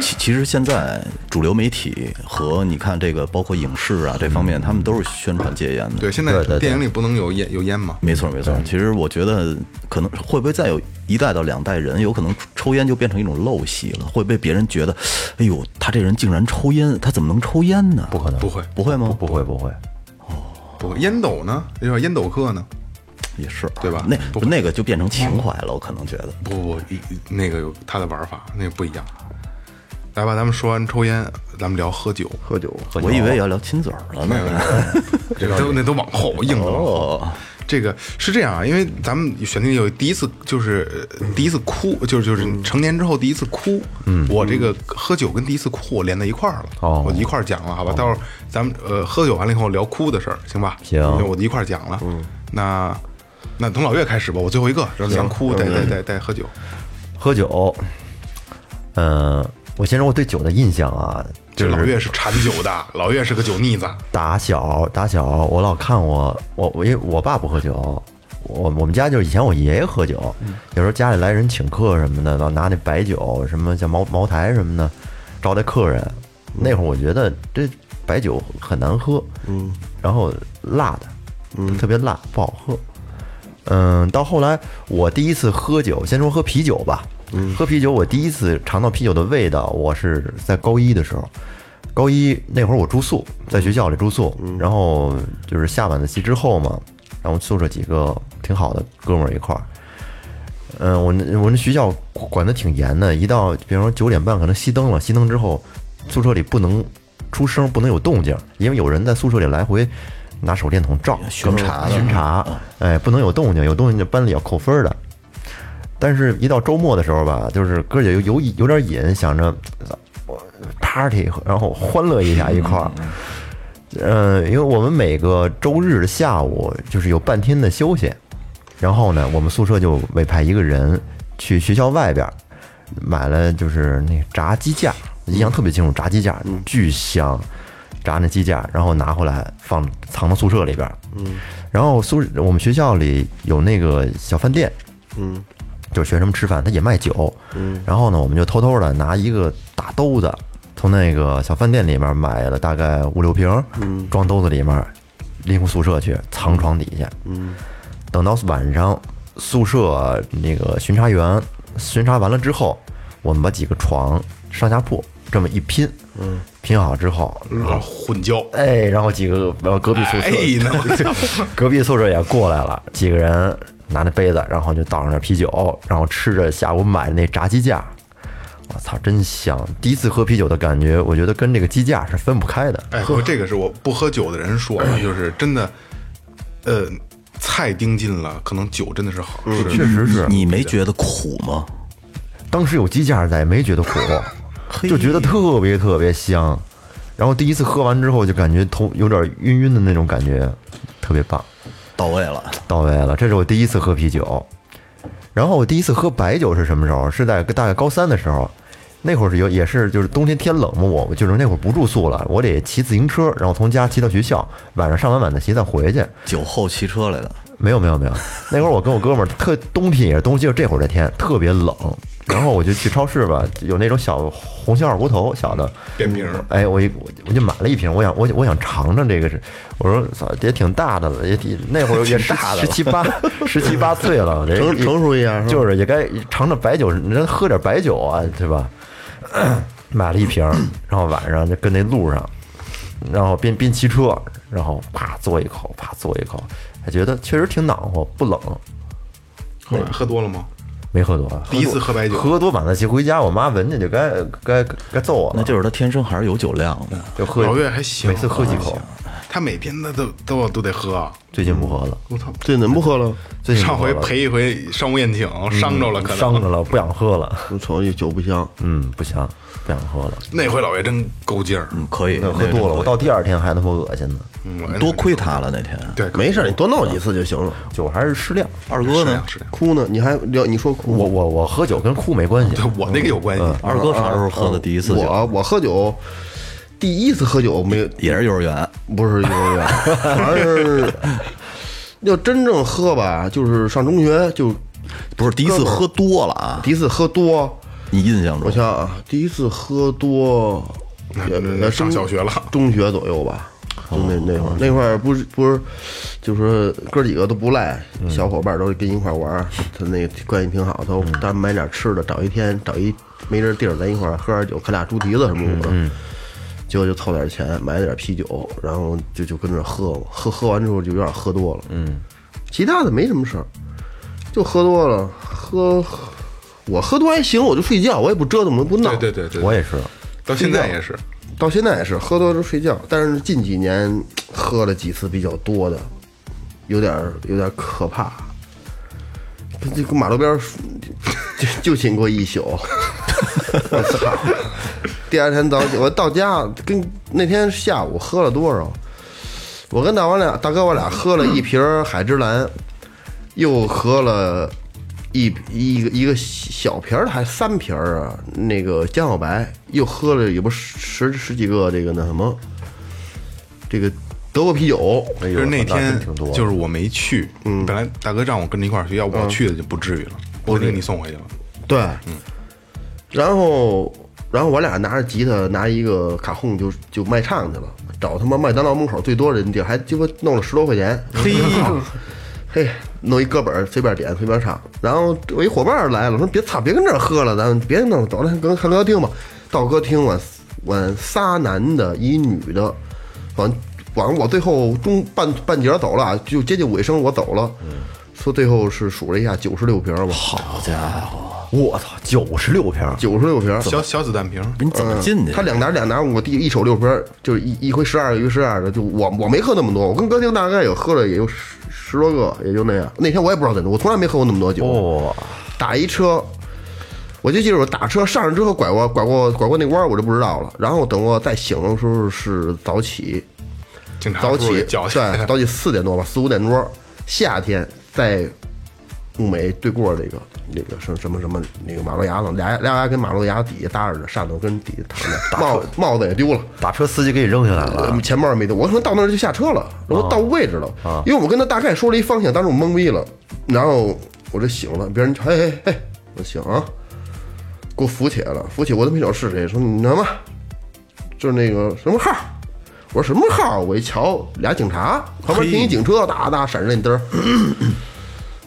其其实现在主流媒体和你看这个，包括影视啊这方面，他们都是宣传戒烟的。对，现在电影里不能有烟有烟嘛，没错没错。其实我觉得，可能会不会再有一代到两代人，有可能抽烟就变成一种陋习了，会被别人觉得，哎呦，他这人竟然抽烟，他怎么能抽烟呢？不可能，不会不会吗？不会不会，哦不会，烟斗呢？烟斗客呢。也是，对吧那不那个就变成情怀了，我可能觉得。不不那个有他的玩法，那个不一样。来吧，咱们说完抽烟，咱们聊喝酒。喝酒，我以为要聊亲嘴儿了呢。(laughs) 这个都那都往后硬了。哦，这个是这样啊，因为咱们选定有第一次就是呃第一次哭，就是就是成年之后第一次哭。嗯，我这个喝酒跟第一次哭我连在一块儿了。哦我一块儿讲了，好吧？待会儿咱们呃喝酒完了以后聊哭的事儿，行吧？行对我一块儿讲了。嗯，那那从老岳开始吧，我最后一个，然后咱哭，再再再再喝酒。喝酒，嗯，我先说我对酒的印象啊，这就是老岳是馋酒的，老岳是个酒腻子。打小打小，我老看我我我因为我爸不喝酒，我我们家就是以前我爷爷喝酒，有时候家里来人请客什么的，老拿那白酒什么像茅茅台什么的招待客人。那会儿我觉得这白酒很难喝，嗯，然后辣的，嗯，特别辣，不好喝。嗯，到后来我第一次喝酒，先说喝啤酒吧。嗯，喝啤酒，我第一次尝到啤酒的味道，我是在高一的时候。高一那会儿我住宿，在学校里住宿，然后就是下晚自习之后嘛，然后宿舍几个挺好的哥们儿一块儿。嗯，我那我那学校管得挺严的，一到比方说九点半可能熄灯了，熄灯之后宿舍里不能出声，不能有动静，因为有人在宿舍里来回拿手电筒照巡查巡查，哎，不能有动静，有动静就班里要扣分儿的。但是，一到周末的时候吧，就是哥姐有有有点瘾，想着我 party，然后欢乐一下一块儿。呃，因为我们每个周日的下午就是有半天的休息，然后呢，我们宿舍就委派一个人去学校外边儿买了，就是那炸鸡架，印象特别清楚，炸鸡架巨香，炸那鸡架，然后拿回来放藏到宿舍里边。嗯，然后宿我们学校里有那个小饭店，嗯，就是学生吃饭，他也卖酒。嗯，然后呢，我们就偷偷的拿一个大兜子，从那个小饭店里面买了大概五六瓶，嗯，装兜子里面，拎回宿舍去，藏床底下。嗯，等到晚上宿舍那个巡查员巡查完了之后，我们把几个床上下铺这么一拼，嗯，拼好之后，然后混交。哎，然后几个然后隔壁宿舍，哎，那 (laughs) 隔壁宿舍也过来了，几个人拿那杯子，然后就倒上点啤酒，然后吃着下午买的那炸鸡架，我操，真香！第一次喝啤酒的感觉，我觉得跟这个鸡架是分不开的。哎，不，这个是我不喝酒的人说的，就是真的，呃，菜盯紧了，可能酒真的是好吃。确实是，你没觉得苦吗？当时有鸡架在，没觉得苦，就觉得特别特别香。然后第一次喝完之后，就感觉头有点晕晕的那种感觉，特别棒。到位了，到位了，这是我第一次喝啤酒。然后我第一次喝白酒是什么时候？是在大概高三的时候，那会儿是有也是就是冬天天冷嘛，我就是那会儿不住宿了，我得骑自行车，然后从家骑到学校，晚上上完晚自习再回去。酒后骑车来的，没有没有没有，(laughs) 那会儿我跟我哥们儿特冬天也是冬，就这会儿这天特别冷，然后我就去超市吧，有那种小红星二锅头小的，扁瓶儿。哎，我一我我就买了一瓶，我想我我想尝尝这个是，我说操也挺大的了，也挺那会儿也十十七八十七八 (laughs) 岁了，这成成熟一样是就是也该尝尝白酒，人喝点白酒啊，对吧？(clears throat) 买了一瓶，然后晚上就跟那路上，然后边边骑车，然后啪嘬一口，啪嘬一口，还觉得确实挺暖和，不冷。后来喝多了吗？没喝多，第一次喝白酒喝多晚自习回家，我妈闻见就该该该揍我了，那就是他天生还是有酒量的。就喝，老岳还行每次喝几口，他每天他都都都得喝，最近不喝了，我操！这怎么不喝了？最近不喝了上回陪一回商务宴请，伤着了，可能伤着了，不想喝了。我瞅这酒不香，嗯，不香，不想喝了。那回老爷真够劲儿，嗯，可以，那喝多了，我到第二天还他妈恶心呢。嗯多亏他了那天。对，没事儿，你多闹几次就行了。酒还是适量。二哥呢。哭呢？你还聊？你说哭？我我我喝酒跟哭没关系对，我那个有关系，二哥啥时候喝的第一次酒？我我喝酒，第一次喝酒没也是幼儿园。不是幼儿园，(laughs) 反正是要真正喝吧，就是上中学就不是第一次喝多了啊！第一次喝多。你印象中我想想啊，第一次喝多上小学了，中学左右吧，就那那会儿那会儿不是不是，就是哥几个都不赖，小伙伴都跟一块玩儿，他那关系挺好，都咱买点吃的，找一天找一没人地儿，咱一块儿喝点酒，啃俩猪蹄子什么的。结果就凑点钱买了点啤酒，然后就就跟着喝嘛，喝喝完之后就有点喝多了，嗯，其他的没什么事儿，就喝多了，喝我喝多还行，我就睡觉，我也不折腾，我不闹，对对对对，我也是。到现在也是，到现在也是喝多就睡觉，但是近几年喝了几次比较多的，有点有点可怕。这跟马路边儿 (laughs) 就就寝过一宿，(laughs) 我操！第二天早起我到家，跟那天下午喝了多少？我跟大王俩大哥我俩喝了一瓶海之蓝，又喝了一一个一个小瓶儿的还是三瓶儿啊？那个江小白又喝了也不十十几个这个那什么，这个德国啤酒，就是那天就是我没去，本来大哥让我跟着一块儿去，要我去的就不至于了，我给你送回去了。对，然后然后我俩拿着吉他，拿一个卡轰就就卖唱去了，找他妈麦当劳门口最多人地儿，还鸡巴弄了十多块钱，嘿，(laughs) 嘿，弄一歌本儿随便点随便唱。然后我一伙伴儿来了，说别操，别跟这儿喝了，咱别弄，走了，跟看歌厅吧。到歌厅我我仨男的，一女的，完完我最后中半半截走了，就接近尾声我走了。说最后是数了一下九十六瓶儿吧，好家伙，我操，九十六瓶儿，九十六瓶儿，小小子弹瓶，你怎么进去？他两拿两拿，我第一手六瓶儿，就是一一回十二个，一回十二个。就我我没喝那么多，我跟歌厅大概有喝了也就十十多个，也就那样。那天我也不知道怎么，我从来没喝过那么多酒。哇，打一车，我就记着我打车上去之后拐过拐过拐过那弯儿，我就不知道了。然后等我再醒的时候是早起，警察早起对，早起四点多吧，四五点多，夏天在物美对过这个那个什什么什么那个马路牙子，俩俩牙跟马路牙底下搭着的，上头跟底下躺着，(laughs) 帽帽子也丢了。打车司机给你扔下来了。呃，钱包也没丢，我可能到那儿就下车了，然后到位置了，因为我跟他大概说了一方向，当时我懵逼了，然后我就醒了，别人就嘿嘿嘿，我醒啊，给我扶起来了，扶起我都没找是谁，说你什么，就是那个什么号，我说什么号，我一瞧俩警察，旁边停一警车，哒哒闪着那灯儿。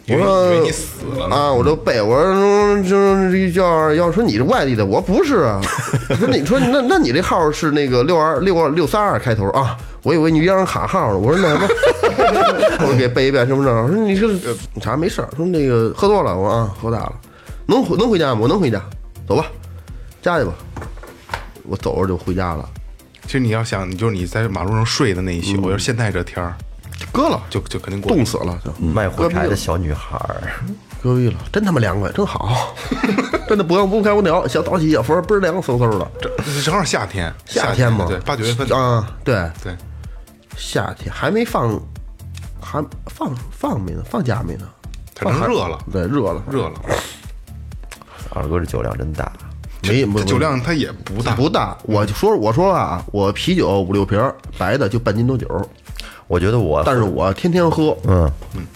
我说你死了。啊，我就背，我说就是要要说你是外地的，我不是啊。(laughs) 说你说那那你这号是那个六二六二六三二开头啊？我以为你让卡号呢。我说那什么，(laughs) 我给背一遍身份证。我说你是啥没事儿？说那个喝多了，我说啊喝大了，能回能回家吗？我能回家，走吧，家去吧。我走着就回家了，其实你要想，你就是你在马路上睡的那一宿，要是现在这天儿，就搁了，就就肯定过。冻死了，就。卖火柴的小女孩儿，搁逼了，真他妈凉快，真好，(laughs) 真的不用不开空调，小早起小风倍儿凉飕飕的。这正好夏天，夏天嘛，对，八九月份。啊，对，对，夏天还没放，还放放没呢，放假没呢，反正热了，对，热了，热了，二哥这酒量真大，没不酒量它也不大，不大。我就说我说啊，我啤酒五六瓶儿，白的就半斤多酒，我觉得我，但是我天天喝，嗯，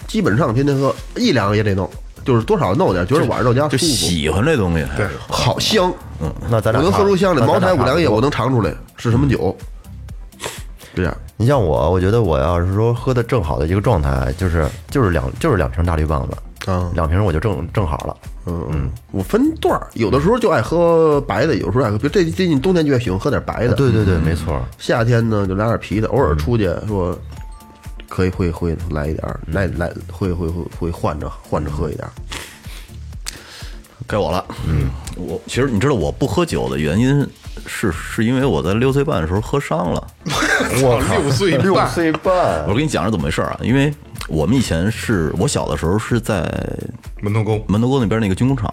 基本上天天喝，一两个也得弄，就是多少弄点，觉得晚上到家舒就服，喜欢这东西，对，好香，嗯那咱俩我能喝出香来。茅台、五粮液我能尝出来是什么酒，这样。你像我，我觉得我要是说喝的正好的一个状态，就是就是两就是两瓶大绿棒子，啊两瓶我就正正好了。嗯嗯，我分段儿，有的时候就爱喝白的，有时候爱喝，比如这最近冬天就爱喜欢喝点白的。对对对，没错。夏天呢就来点啤的，偶尔出去说可以会会来一点儿，来来会会会会换着换着喝一点儿。该我了。嗯，我其实你知道我不喝酒的原因是是因为我在六岁半的时候喝伤了。(laughs) 我靠，六岁六岁半我，跟你讲是怎么回事啊？因为我们以前是我小的时候是在门头沟，门头沟那边那个军工厂，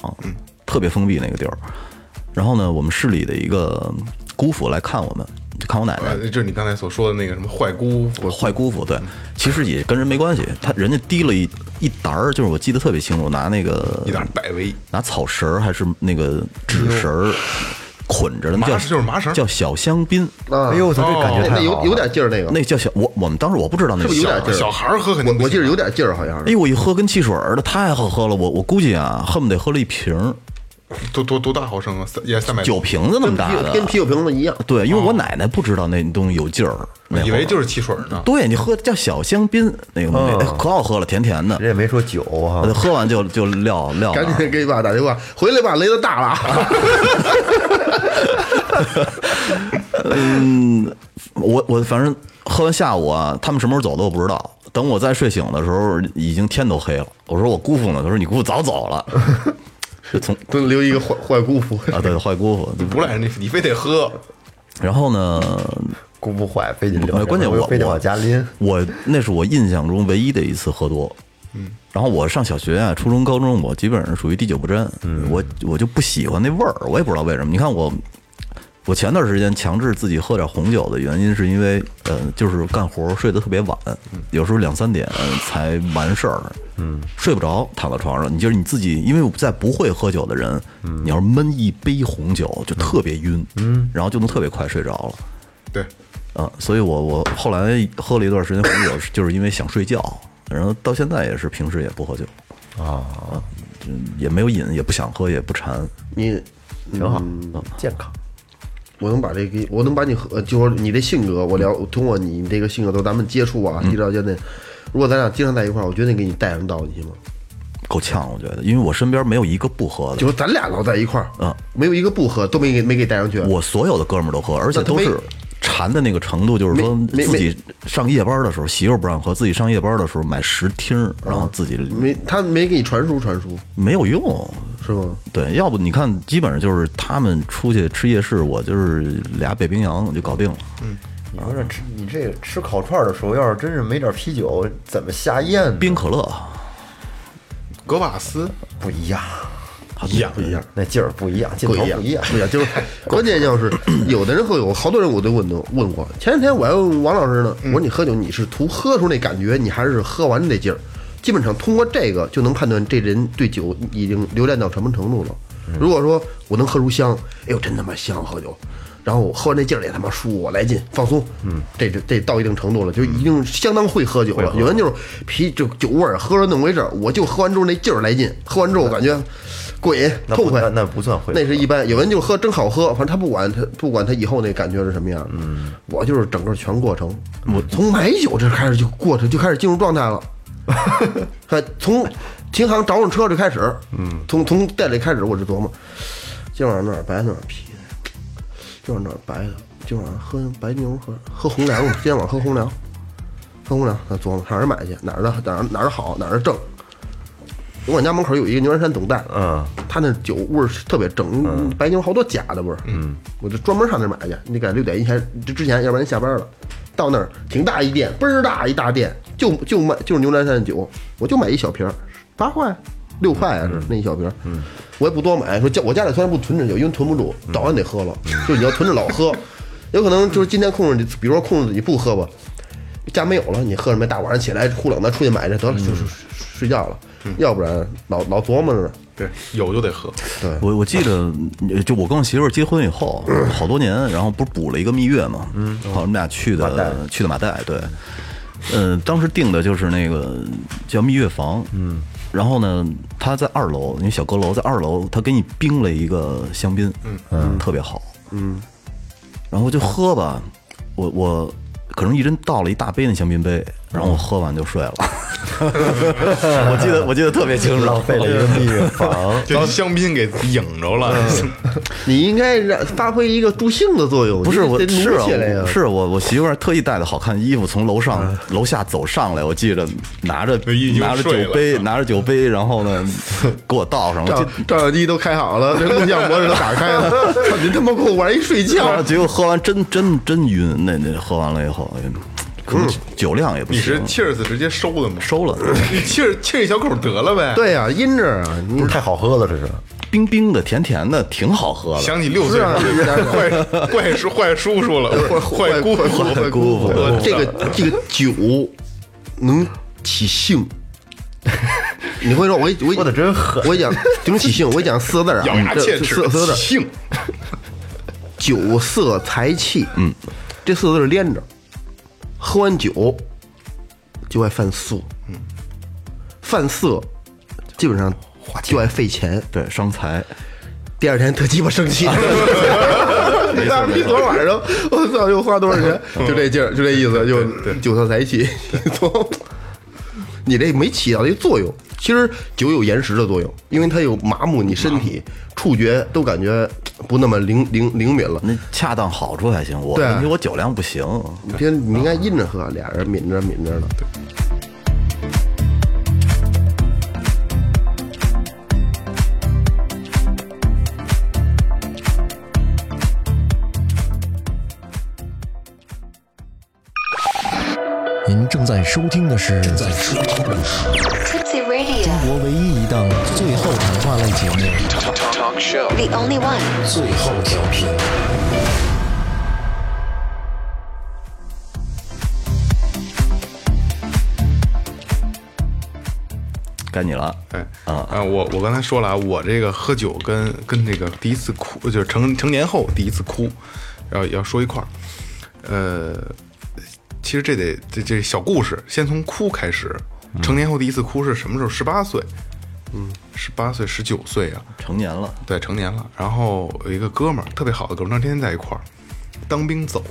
特别封闭那个地儿。然后呢，我们市里的一个姑父来看我们，就看我奶奶呃，，就是你刚才所说的那个什么坏姑父，坏姑父，对，其实也跟人没关系。他人家滴了一一沓儿，就是我记得特别清楚，拿那个一点百威，拿草绳儿还是那个纸绳儿捆着的，那叫就是麻绳。叫小香槟，啊，哎呦，我操，这感觉太好了。有有点劲儿，那个。那叫小我我们当时我不知道那小是不是有点劲儿？小孩儿喝肯定不行我我记得有点劲儿，好像是。哎呦，我一喝跟汽水儿的，太好喝了，我我估计啊，恨不得喝了一瓶儿多多多大毫升啊？三也三百酒瓶子那么大的，跟啤酒瓶子一样。对，因为我奶奶不知道那东西有劲儿，以为就是汽水呢。对你喝叫小香槟那个东西，哎可好喝了，甜甜的人，也没说酒啊，喝完就就撂撂。赶紧给你爸打电话，回来吧，雷子大了。嗯我我反正喝完下午啊，他们什么时候走的我不知道。等我再睡醒的时候，已经天都黑了。我说我姑父呢？他说你姑父早走了，是从 (laughs) 都留一个坏 (laughs) 坏姑父。啊对坏姑父。你 (laughs) 不赖你，你非得喝。然后呢，姑父坏，非得留，关键我非得我往家拎。我那是我印象中唯一的一次喝多。嗯，然后我上小学啊、初中、高中，我基本上属于滴酒不沾。嗯，我我就不喜欢那味儿，我也不知道为什么。你看我，我前段时间强制自己喝点红酒的原因，是因为呃，就是干活睡得特别晚，有时候两三点才完事儿。嗯，睡不着，躺在床上，你就是你自己，因为在不会喝酒的人，你要是闷一杯红酒就特别晕，嗯，然后就能特别快睡着了。对，啊，所以我我后来喝了一段时间红酒，就是因为想睡觉，然后到现在也是平时也不喝酒啊，嗯也没有瘾，也不想喝，也不馋。你挺好，健康。我能把这个，我能把你和，就说你的性格，我聊通过你这个性格，都咱们接触啊，一直到现在，如果咱俩经常在一块儿，我绝对给你带上道你信吗？够呛，我觉得，因为我身边没有一个不喝的，就是咱俩老在一块儿，嗯，没有一个不喝，都没给没给带上去。我所有的哥们儿都喝，而且都是馋的那个程度，就是说自己上夜班的时候，媳妇不让喝，自己上夜班的时候买十听，然后自己没他没给你传输传输，没有用。是吗？对，要不你看，基本上就是他们出去吃夜市，我就是俩北冰洋我就搞定了。嗯你说这吃你这吃烤串的时候，要是真是没点啤酒，怎么下咽？冰可乐，格瓦斯不一样，一样不一样。那劲儿不一样，劲头不一样，不一样。不一样，就是 (laughs) 关键就是有的人喝酒，好多人我都问都问过。前两天我还问王老师呢，我说你喝酒你是图喝出那感觉，你还是喝完那劲儿？基本上通过这个就能判断这人对酒已经留恋到什么程度了。如果说我能喝出香，哎呦真他妈香喝酒，然后我喝完那劲儿也他妈舒服来劲放松，嗯，这这这到一定程度了，就已经相当会喝酒了。有人就是啤就酒味儿喝着那么回事儿，我就喝完之后那劲儿来劲，喝完之后我感觉过瘾那不痛快，那那不算会那是一般。有人就喝真好喝，反正他不管他不管他以后那感觉是什么样，嗯，我就是整个全过程，我从买酒这开始就过程就开始进入状态了，(laughs) 还从停行找上车就开始，嗯，从从店里开始我就琢磨，今晚上哪儿白哪儿啤的，今晚上哪儿白的，今晚上喝白牛喝喝红粮，今天晚上喝红粮，喝红粮，他琢磨上哪儿买去，哪儿的哪儿哪儿好哪儿正。我家门口有一个牛栏山总代，嗯，他那酒味儿特别正，白牛好多假的味儿，嗯，我就专门上那儿买去。你赶六点以前之之前，要不然下班了，到那儿挺大一店，倍儿大一大店，就就卖就是牛栏山的酒，我就买一小瓶儿，八块六块啊是那一小瓶，嗯，我也不多买，说家我家里虽然不囤着酒，因为囤不住，早晚得喝了，就你要囤着老喝，有可能就是今天控制你，比如说控制自己不喝吧，家没有了，你喝什么？大晚上起来忽冷的出去买去得了，就是睡觉了，要不然老老琢磨着。对，有就得喝。对我我记得，呃就我跟我媳妇儿结婚以后，好多年，然后不是补了一个蜜月嘛，嗯，好，我们俩去的去的马代，对，嗯，当时订的就是那个叫蜜月房，嗯，然后呢，他在二楼，那小阁楼在二楼，他给你冰了一个香槟，嗯嗯，特别好，嗯，然后就喝吧，我我可能一人倒了一大杯的香槟杯，然后我喝完就睡了。(laughs) 我记得我记得特别清楚，浪费了一个秘方。(laughs) 就香槟给引着了。(laughs) 你应该让发挥一个助兴的作用，不是我是啊。是我我媳妇儿特意带的好看衣服从楼上楼下走上来，我记着拿着拿着酒杯拿着酒杯，然后呢给我倒上，了照照相机都开好了，这录像模式都打开了，操你他妈给我玩一睡觉，结果喝完真真真晕，那那喝完了以后，哎可能酒量也不行你是行，cheers 直接收了吗？收了，你气儿气儿一小口得了呗。，对呀，阴着啊，你不是太好喝了，这是。冰冰的甜甜的，挺好喝的。想起六岁时候是啊 (laughs) 坏坏叔坏叔叔了，坏坏姑父坏坏姑父我这个这个酒能起兴。(laughs) 你会说，我我我说得真狠我讲，就能起兴。我给你讲四个字儿啊，咬牙这切齿四四个字儿，性酒色财气，嗯，这四个字儿连着。喝完酒就爱犯色，嗯，犯色基本上就爱费钱。对，伤财。第二天特鸡巴生气。你大逼昨儿晚上，我操，又花多少钱？就这劲儿，就这意思，就酒色财气。(laughs) 你这没起到一作用。其实酒有延时的作用，因为它有麻木你身体，触觉都感觉不那么灵灵灵敏了。那恰当好处还行，我对啊问题我酒量不行。你别，你应该阴着喝，俩人抿着抿着的。您正在收听的是正在收听的是 Tipsy Radio, 中国唯一一档节目 the only one.《最后调频》。该你了，哎啊，我我刚才说了啊，我这个喝酒跟跟这个第一次哭，就是成成年后第一次哭，要要说一块儿。呃，其实这得这这小故事，先从哭开始。成年后第一次哭是什么时候？十八岁，嗯，十八岁十九岁啊，成年了，对，成年了。然后有一个哥们儿，特别好的哥们儿，天天在一块儿，当兵走，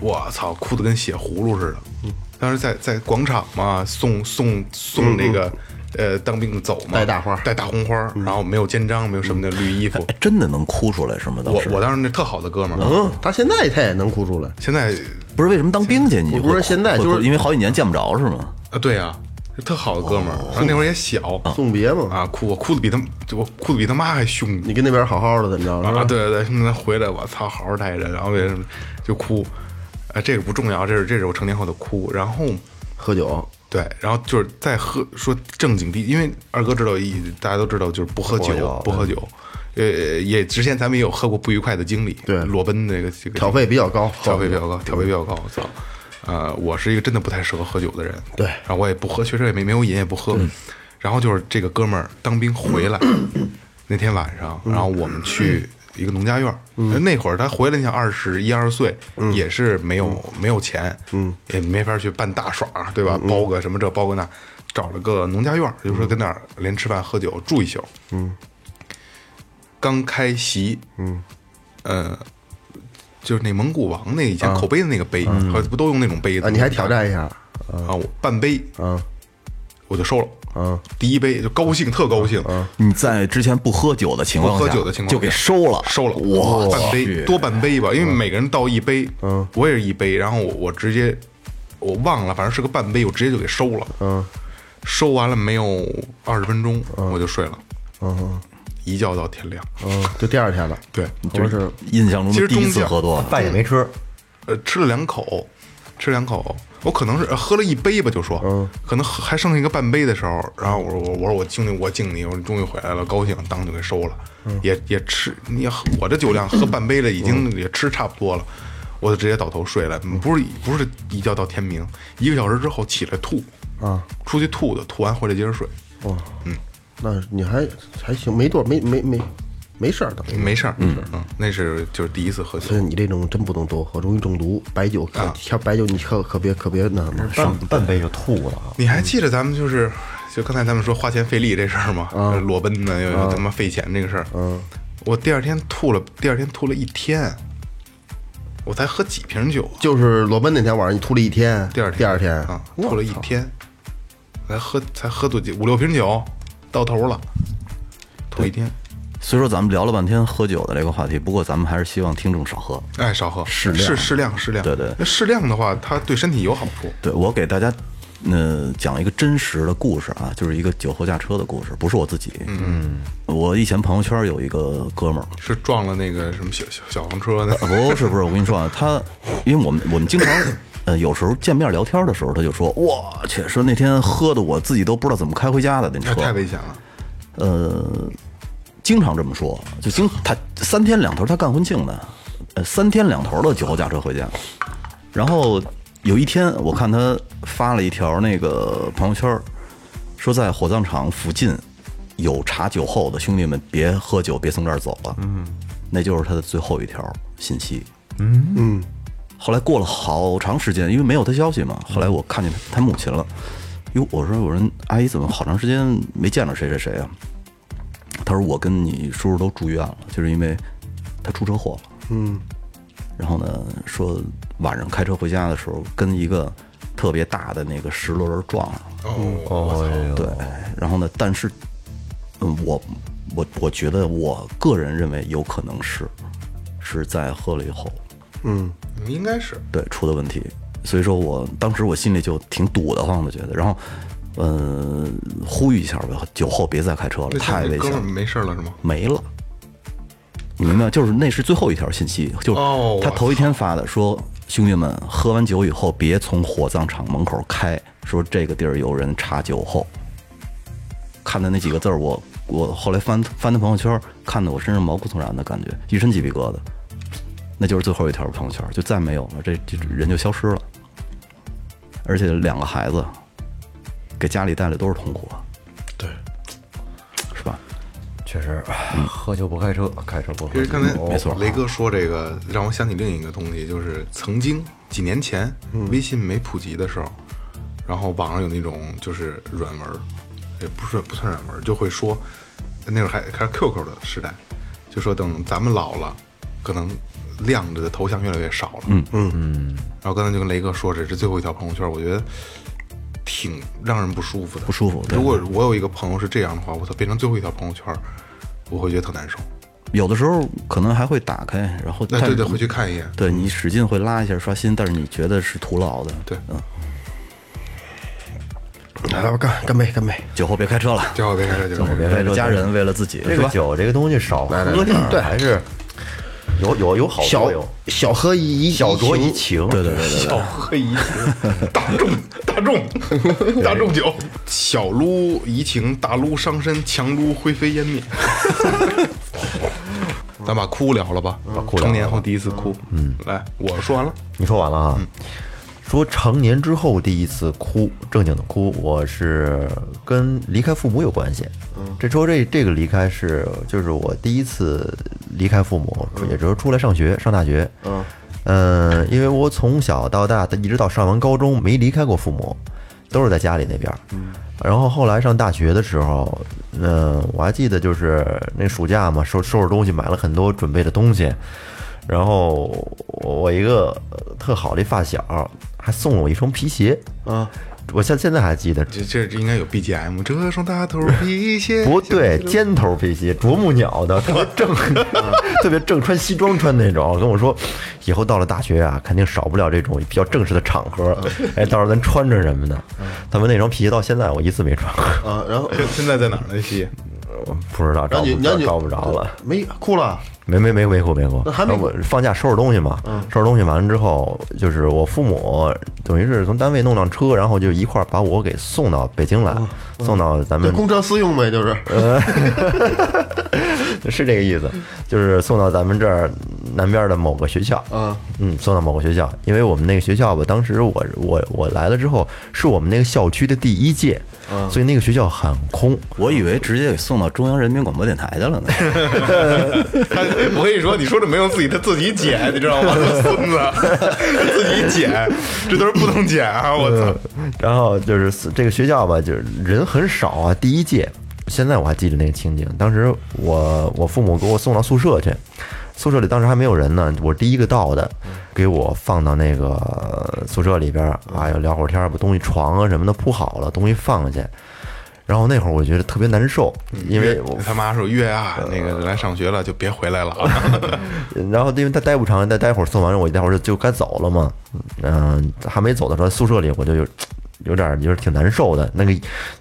我操，哭得跟血葫芦似的。当时在在广场嘛，送送送那个、呃当兵的走嘛，带大花带大红花，然后没有肩章，没有什么的绿衣服。哎，真的能哭出来是吗？当时我我当时那特好的哥们儿，嗯，他现在他也能哭出来。现在不是为什么当兵去？你不是会现在就是因为好几年见不着是吗？啊，对呀、是特好的哥们儿，然后那会儿也小送别嘛，啊，哭我哭的比他我哭的比他妈还凶。你跟那边好好的怎么着？是啊，吧？对对对，那回来我操，好好待着，然后为什么就哭？啊，这个不重要，这是这是我成年后的哭。然后喝酒，对，然后就是在喝说正经地，因为二哥知道一大家都知道就是不喝酒，不喝酒。呃，也之前咱们也有喝过不愉快的经历，对裸奔那个这个挑费比较高，挑费比较高，挑费比较高，我操！呃，我是一个真的不太适合喝酒的人，对。然后我也不喝，确实也没没有瘾，也不喝。然后就是这个哥们儿当兵回来那天晚上，然后我们去一个农家院儿，那会儿他回来，你想二十一二岁，也是没有没有钱，嗯，也没法去办大耍，对吧？包个什么这包个那，找了个农家院儿，就是说跟那儿连吃饭喝酒住一宿，嗯，刚开席，嗯，呃。就是那蒙古王那以前口碑的那个杯，好不都用那种杯子啊，你还挑战一下，啊？我半杯，嗯我就收了。嗯，第一杯就高兴，特高兴，你在之前不喝酒的情况下，不喝酒的情况下就给收了，收了，哇，半杯多半杯吧，因为每个人倒一杯，嗯，我也是一杯，然后我我直接我忘了，反正是个半杯，我直接就给收了，嗯，收完了没有二十分钟我就睡了，嗯一觉到天亮，嗯，就第二天了，对，就是印象中其实的第一次喝多了，饭也没吃，呃，吃了两口，吃两口，我可能是呃喝了一杯吧，就说，嗯，可能还剩下一个半杯的时候，然后我说我我说我敬你，我敬你，我说你终于回来了，高兴，当就给收了，也也吃，你喝我这酒量喝半杯了，已经也吃差不多了，我就直接倒头睡了，不是不是一觉到天明，一个小时之后起来吐，啊，出去吐的，吐完回来接着睡，哇，嗯，那你还还行，没多没没没没事儿的。没事儿，嗯嗯，那是就是第一次喝酒所以，你这种真不能多喝，容易中毒。白酒可挑白酒，你可可别可别那什么。半半杯就吐了啊。你还记得咱们就是，就刚才咱们说花钱费力这事儿吗？裸奔呢，又又他妈费钱这个事儿。嗯，我第二天吐了，第二天吐了一天，我才喝几瓶酒啊？就是裸奔那天晚上，你吐了一天，第二天，第二天啊，吐了一天，才喝才喝多几五六瓶酒，到头了，头一天，虽说咱们聊了半天喝酒的这个话题，不过咱们还是希望听众少喝。哎，少喝，适量。适适量适量，对对。那适量的话，它对身体有好处。对我给大家，呃，讲一个真实的故事啊，就是一个酒后驾车的故事，不是我自己。嗯，我以前朋友圈有一个哥们儿，是撞了那个什么小小小黄车的，不是不是，我跟你说啊，他因为我们我们经常呃有时候见面聊天的时候，他就说我去，说那天喝的我自己都不知道怎么开回家的那车，那太危险了。呃，经常这么说，就经他三天两头他干婚庆的，呃，三天两头的酒后驾车回家。然后有一天，我看他发了一条那个朋友圈，说在火葬场附近有查酒后的兄弟们别喝酒，别从这儿走了。嗯，那就是他的最后一条信息。嗯嗯。后来过了好长时间，因为没有他消息嘛，后来我看见他他母亲了。哟，我说我说阿姨怎么好长时间没见着谁谁谁啊？他说我跟你叔叔都住院了，就是因为他出车祸了。嗯，然后呢，说晚上开车回家的时候跟一个特别大的那个石轮儿撞上了。哦哟，对，然后呢，但是，嗯，我我我觉得我个人认为有可能是是在喝了以后，嗯应该是对出的问题，所以说我当时我心里就挺堵得慌的，觉得，然后，呃，呼吁一下吧，酒后别再开车了，太危险没事了是吗？没了。你明白？就是那是最后一条信息，就是哦他头一天发的，说兄弟们喝完酒以后别从火葬场门口开，说这个地儿有人查酒后。看的那几个字儿，我我后来翻翻他朋友圈，看的我身上毛骨悚然的感觉，一身鸡皮疙瘩。那就是最后一条朋友圈，就再没有了，这这人就消失了。而且两个孩子给家里带来都是痛苦啊，对，是吧？确实，喝酒不开车，开车不喝酒。其实刚才没错雷哥说这个让我想起另一个东西，就是曾经几年前微信没普及的时候，然后网上有那种就是软文，也不是不算软文，就会说那会儿还还是 QQ 的时代，就说等咱们老了，可能亮着的头像越来越少了。嗯嗯嗯。然后刚才就跟雷哥说，这是最后一条朋友圈，我觉得挺让人不舒服的。不舒服对如果我有一个朋友是这样的话，我操，变成最后一条朋友圈，我会觉得特难受。有的时候可能还会打开，然后那对对，回去看一眼。对你使劲会拉一下刷新，但是你觉得是徒劳的。对嗯，来吧，干干杯，干杯！酒后别开车了，酒后别开车，酒后别开车家人，为了自己，是吧？这个酒这个东西少喝点，对还是有有有好小小喝一小酌怡情，对对对对小喝怡情，大众大众大众酒，小撸怡情，大撸伤身，强撸灰飞烟灭。咱把哭聊了吧，哭聊成年后第一次哭。嗯，来，我说完了。你说完了啊？说成年之后第一次哭，正经的哭，我是跟离开父母有关系。这说这这个离开是就是我第一次离开父母，也就是出来上学上大学。嗯，因为我从小到大一直到上完高中没离开过父母，都是在家里那边儿。然后后来上大学的时候，嗯、我还记得就是那暑假嘛，收收拾东西，买了很多准备的东西。然后我一个呃特好的发小还送了我一双皮鞋啊，我现现在还记得，这这应该有 BGM，这双大头皮鞋 (laughs) 不对，尖头皮鞋，啄木鸟的，特别正，(laughs) 特别正，穿西装穿那种。跟我说，以后到了大学啊，肯定少不了这种比较正式的场合。(laughs) 哎，到时候咱穿着什么的。他们那双皮鞋到现在我一次没穿过，啊，然后现现在在哪儿呢？西不知道找不找不着了。没哭了，没没没没过没过，那还没我放假收拾东西嘛，收拾东西完了之后，就是我父母等于是从单位弄辆车，然后就一块儿把我给送到北京来，送到咱们公车私用呗，就是 (laughs) 是这个意思，就是送到咱们这儿南边的某个学校，嗯，嗯，送到某个学校，因为我们那个学校吧，当时我我我来了之后，是我们那个校区的第一届，所以那个学校很空，我以为直接给送到中央人民广播电台去了呢。(laughs) (laughs) (laughs) 我跟你说，你说这没用自己，他自己剪，你知道吗？(laughs) 孙子，自己剪，这都是不能剪啊！我操，然后就是这个学校吧，就是人很少啊，第一届。现在我还记得那个情景，当时我我父母给我送到宿舍去，宿舍里当时还没有人呢，我第一个到的，给我放到那个宿舍里边儿，啊，要聊会儿天，把东西床啊什么的铺好了，东西放下。然后那会儿我觉得特别难受，因为我他妈说月啊，那个来上学了就别回来了啊。(laughs) 然后因为他待不长，再待会儿送完，我待会儿就就该走了嘛。嗯、还没走的时候，宿舍里我就有有点儿就是挺难受的，那个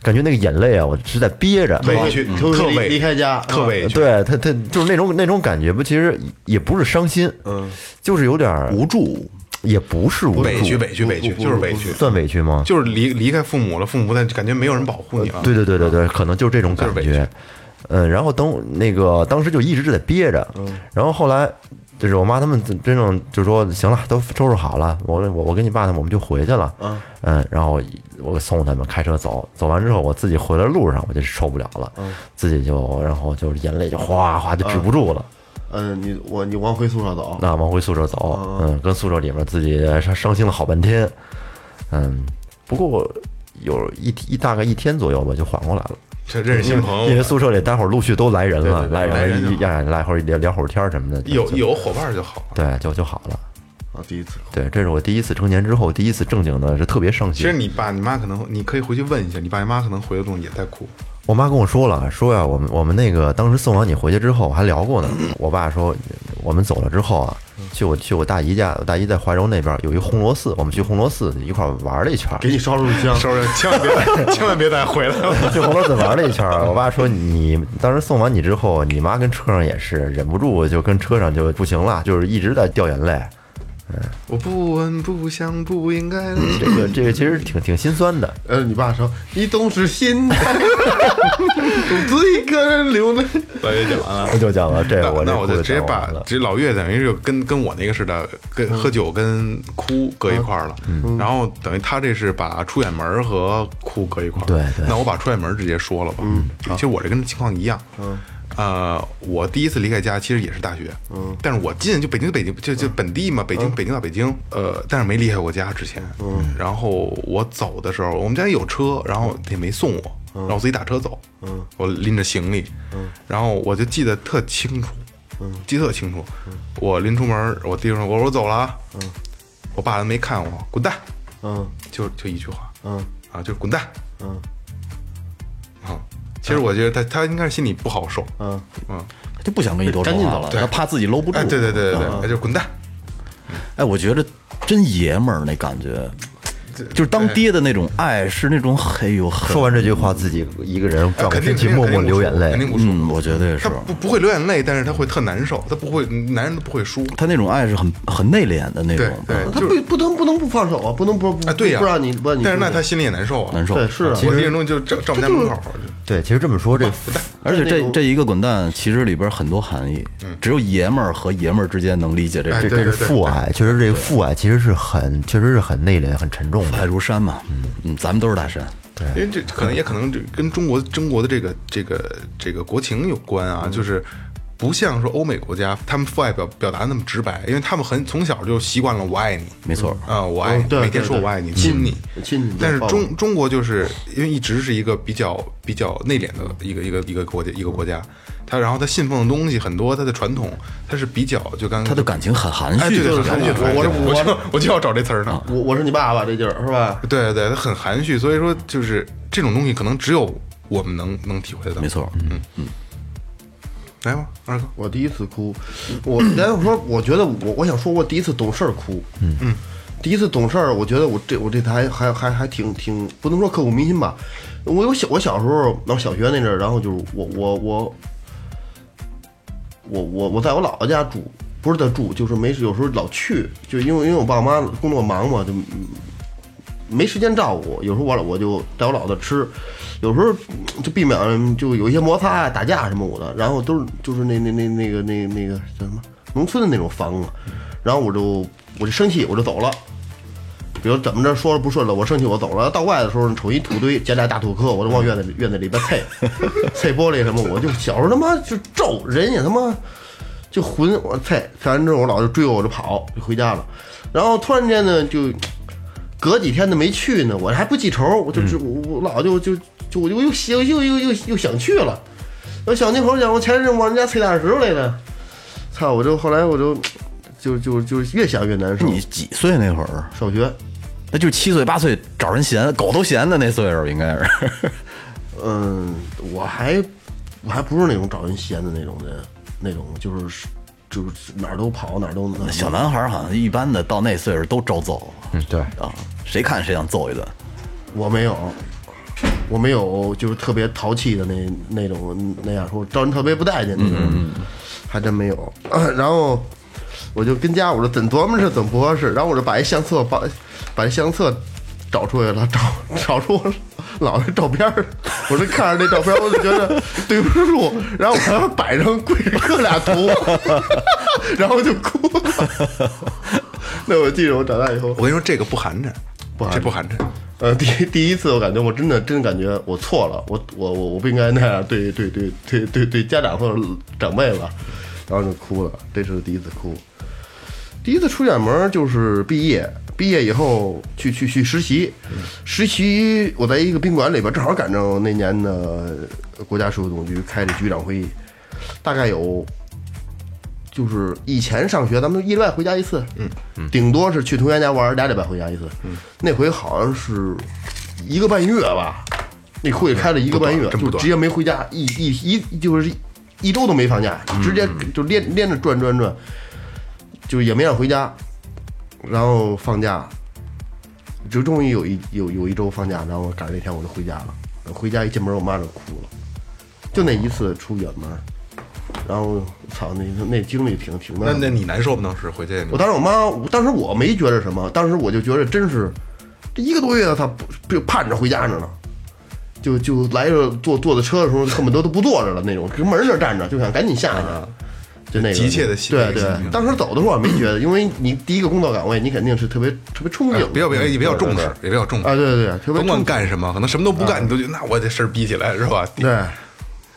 感觉那个眼泪啊，我是在憋着。委屈，特委离开家特委屈。对他，他就是那种那种感觉不，其实也不是伤心，嗯，就是有点无助，也不是无助，委屈，委屈，委屈，就是委屈，算委屈吗？就是离离开父母了，父母在感觉没有人保护你了。对对对对对，可能就是这种感觉。嗯，然后等那个当时就一直是在憋着，然后后来就是我妈他们真正就说行了，都收拾好了，我我我跟你爸他们我们就回去了，嗯，然后我送他们开车走，走完之后我自己回来路上我就受不了了，自己就然后就眼泪就哗哗就止不住了。嗯，你我你往回宿舍走，那往回宿舍走，嗯，跟宿舍里面自己伤伤心了好半天，嗯，不过有一一大概一天左右吧，就缓过来了。这认识新朋友，因为宿舍里待会儿陆续都来人了，来来人呀，来会儿聊聊会儿天什么的，有有伙伴就好。对就就好了。啊，第一次对，这是我第一次成年之后第一次正经的，是特别伤心其实。你爸你妈可能你可以回去问一下，你爸你妈可能回来中也在哭。我妈跟我说了，说呀，我们我们那个当时送完你回去之后还聊过呢。我爸说，我们走了之后啊，去我去我大姨家，我大姨在怀柔那边有一红螺寺，我们去红螺寺一块儿玩了一圈。给你烧炷香，收拾，千万别 (laughs) 千万别再回来了。去红螺寺玩了一圈，我爸说你当时送完你之后，你妈跟车上也是忍不住就跟车上就不行了，就是一直在掉眼泪。我不闻不想不应该。这个这个其实挺挺心酸的。呃，你爸说你总是心态，(laughs) 独自一个人流泪。老岳讲完了。那就讲了这那个，我那我就直接把。这老岳等于是跟跟我那个似的，跟喝酒跟哭搁一块儿了。然后等于他这是把出远门儿和哭搁一块儿。对对那我把出远门儿直接说了吧。嗯，其实我这跟情况一样。嗯。呃，我第一次离开家其实也是大学，嗯，但是我进就北京北京就就本地嘛，北京北京到北京，呃，但是没离开过家之前，嗯，然后我走的时候，我们家有车，然后也没送我，然后我自己打车走，嗯，我拎着行李，嗯，然后我就记得特清楚，嗯，记得特清楚，我临出门，我弟兄说，我说我走了。啊，嗯，我爸都没看我，滚蛋，嗯。就就一句话，嗯。啊，就是滚蛋，嗯。啊，其实我觉得他他应该是心里不好受，嗯，嗯，他就不想跟你多说话。了，对。他怕自己搂不住。哎，对对对对对，他就滚蛋，哎，我觉得真爷们儿那感觉，就是当爹的那种爱，是那种很有很说完这句话，自己一个人转过身去默默流眼泪肯。定不输，嗯，我觉得也是他。不不会流眼泪，但是他会特难受，他不会，男人都不会输，他那种爱是很很内敛的那种，对，他不不能不能不放手啊，不能不不啊，对呀，不让你不让你。但是那他心里也难受啊，难受。对是啊，我这种东西就站站我们家门口，对，其实这么说，这而且这这一个滚蛋，其实里边很多含义，只有爷们儿和爷们儿之间能理解这。这这是父爱，确实这个父爱其实是很，确实是很内敛、很沉重的。爱如山嘛，嗯嗯，咱们都是大山。因为这可能也可能这跟中国中国的这个这个这个国情有关啊，就是不像说欧美国家，他们父爱表表达那么直白，因为他们很从小就习惯了我爱你，没错。啊，我爱你每天说我爱你，亲你，亲你但是中中国就是因为一直是一个比较比较内敛的一个一个一个国家一个国家，他然后他信奉的东西很多，他的传统他是比较就刚他的感情很含哎，蓄，对对，很含蓄，我我我就我就要找这词儿呢。我我是你爸爸这劲儿是吧？对对对，他很含蓄，所以说就是这种东西可能只有我们能能体会得到。没错。来吧，二哥，我第一次哭，我来，我说，我觉得我我想说，我第一次懂事儿哭，嗯嗯，第一次懂事儿，我觉得我这我这还还还还挺挺不能说刻骨铭心吧。我有小我小时候，然后小学那阵儿，然后就是我我我我我我在我姥姥家住，不是在住，就是没事有时候老去，就因为因为我爸妈工作忙嘛，就没时间照顾我，有时候我老我就带我老子吃，有时候嗯就避免就有一些摩擦啊、打架什么我的，然后都是就是那那那那个那那个叫什么农村的那种房子，然后我就我就生气，我就走了。比如怎么着说了不顺了，我生气我走了。到外的时候，瞅一土堆，捡俩大土坷，我就往院子里院子里边啐，(laughs) 啐玻璃什么，我就小时候他妈就咒人也他妈就混我啐，啐完之后我老就追我，我就跑就回家了。然后突然间呢，就隔几天都没去呢，我还不记仇，我就就我我姥就就就我就又又又又又又想去了。我想那会儿讲，我前阵往人家啐大石头来了，操！我就后来我就就就就越想越难受。你几岁那会儿？小学，那就七岁八岁找人闲，狗都闲的那岁数，应该是。(laughs) 嗯，我还我还不是那种找人闲的那种人，那种就是就是哪儿都跑哪儿都那小男孩儿好像一般的到那岁数都招揍嗯，对，啊，谁看谁想揍一顿。我没有，我没有就是特别淘气的那那种那样说招人特别不待见那种，还真没有。(clears throat) 然后我就跟家我说怎琢磨着怎么不合适，然后我就把一相册把把一相册找出来了，找找出我姥姥照片儿，我就看着那照片儿，我就觉得对不住，然后我还要摆上跪着磕俩头，(laughs) 然后就哭了。那我记着我长大以后我跟你说，这个不寒碜，不寒碜这不寒碜。呃，第第一次我感觉我真的真的感觉我错了，我我我我不应该那样对对对对对对家长或者长辈吧，然后就哭了，这是第一次哭。第一次出远门就是毕业，毕业以后去去去实习，实习我在一个宾馆里边，正好赶上那年的国家税务总局开的局长会议，大概有就是以前上学，咱们一礼拜回家一次，嗯，顶多是去同学家玩，俩礼拜回家一次。那回好像是一个半月吧，那会开了一个半月，就直接没回家，一一一就是一周都没放假，直接就连连着转转转，就也没让回家，然后放假，就终于有一有有一周放假，然后赶上那天我就回家了。回家一进门，我妈就哭了，就那一次出远门，然后操，那那经历挺挺那那你难受吗？当时回去？你我当时我妈，我当时我没觉着什么，当时我就觉着真是这一个多月，她不就盼着回家着呢，就就来着坐坐的车的时候，恨不得都不坐着了那种，跟门那儿站着，就想赶紧下去，就那个。急切的心对对。当时走的时候我没觉得，因为你第一个工作岗位，你肯定是特别特别憧憬，哎比较比较也比较重视，也比较重视。啊，对对对，甭管干什么，可能什么都不干，你都觉得那我这事儿逼起来是吧？对。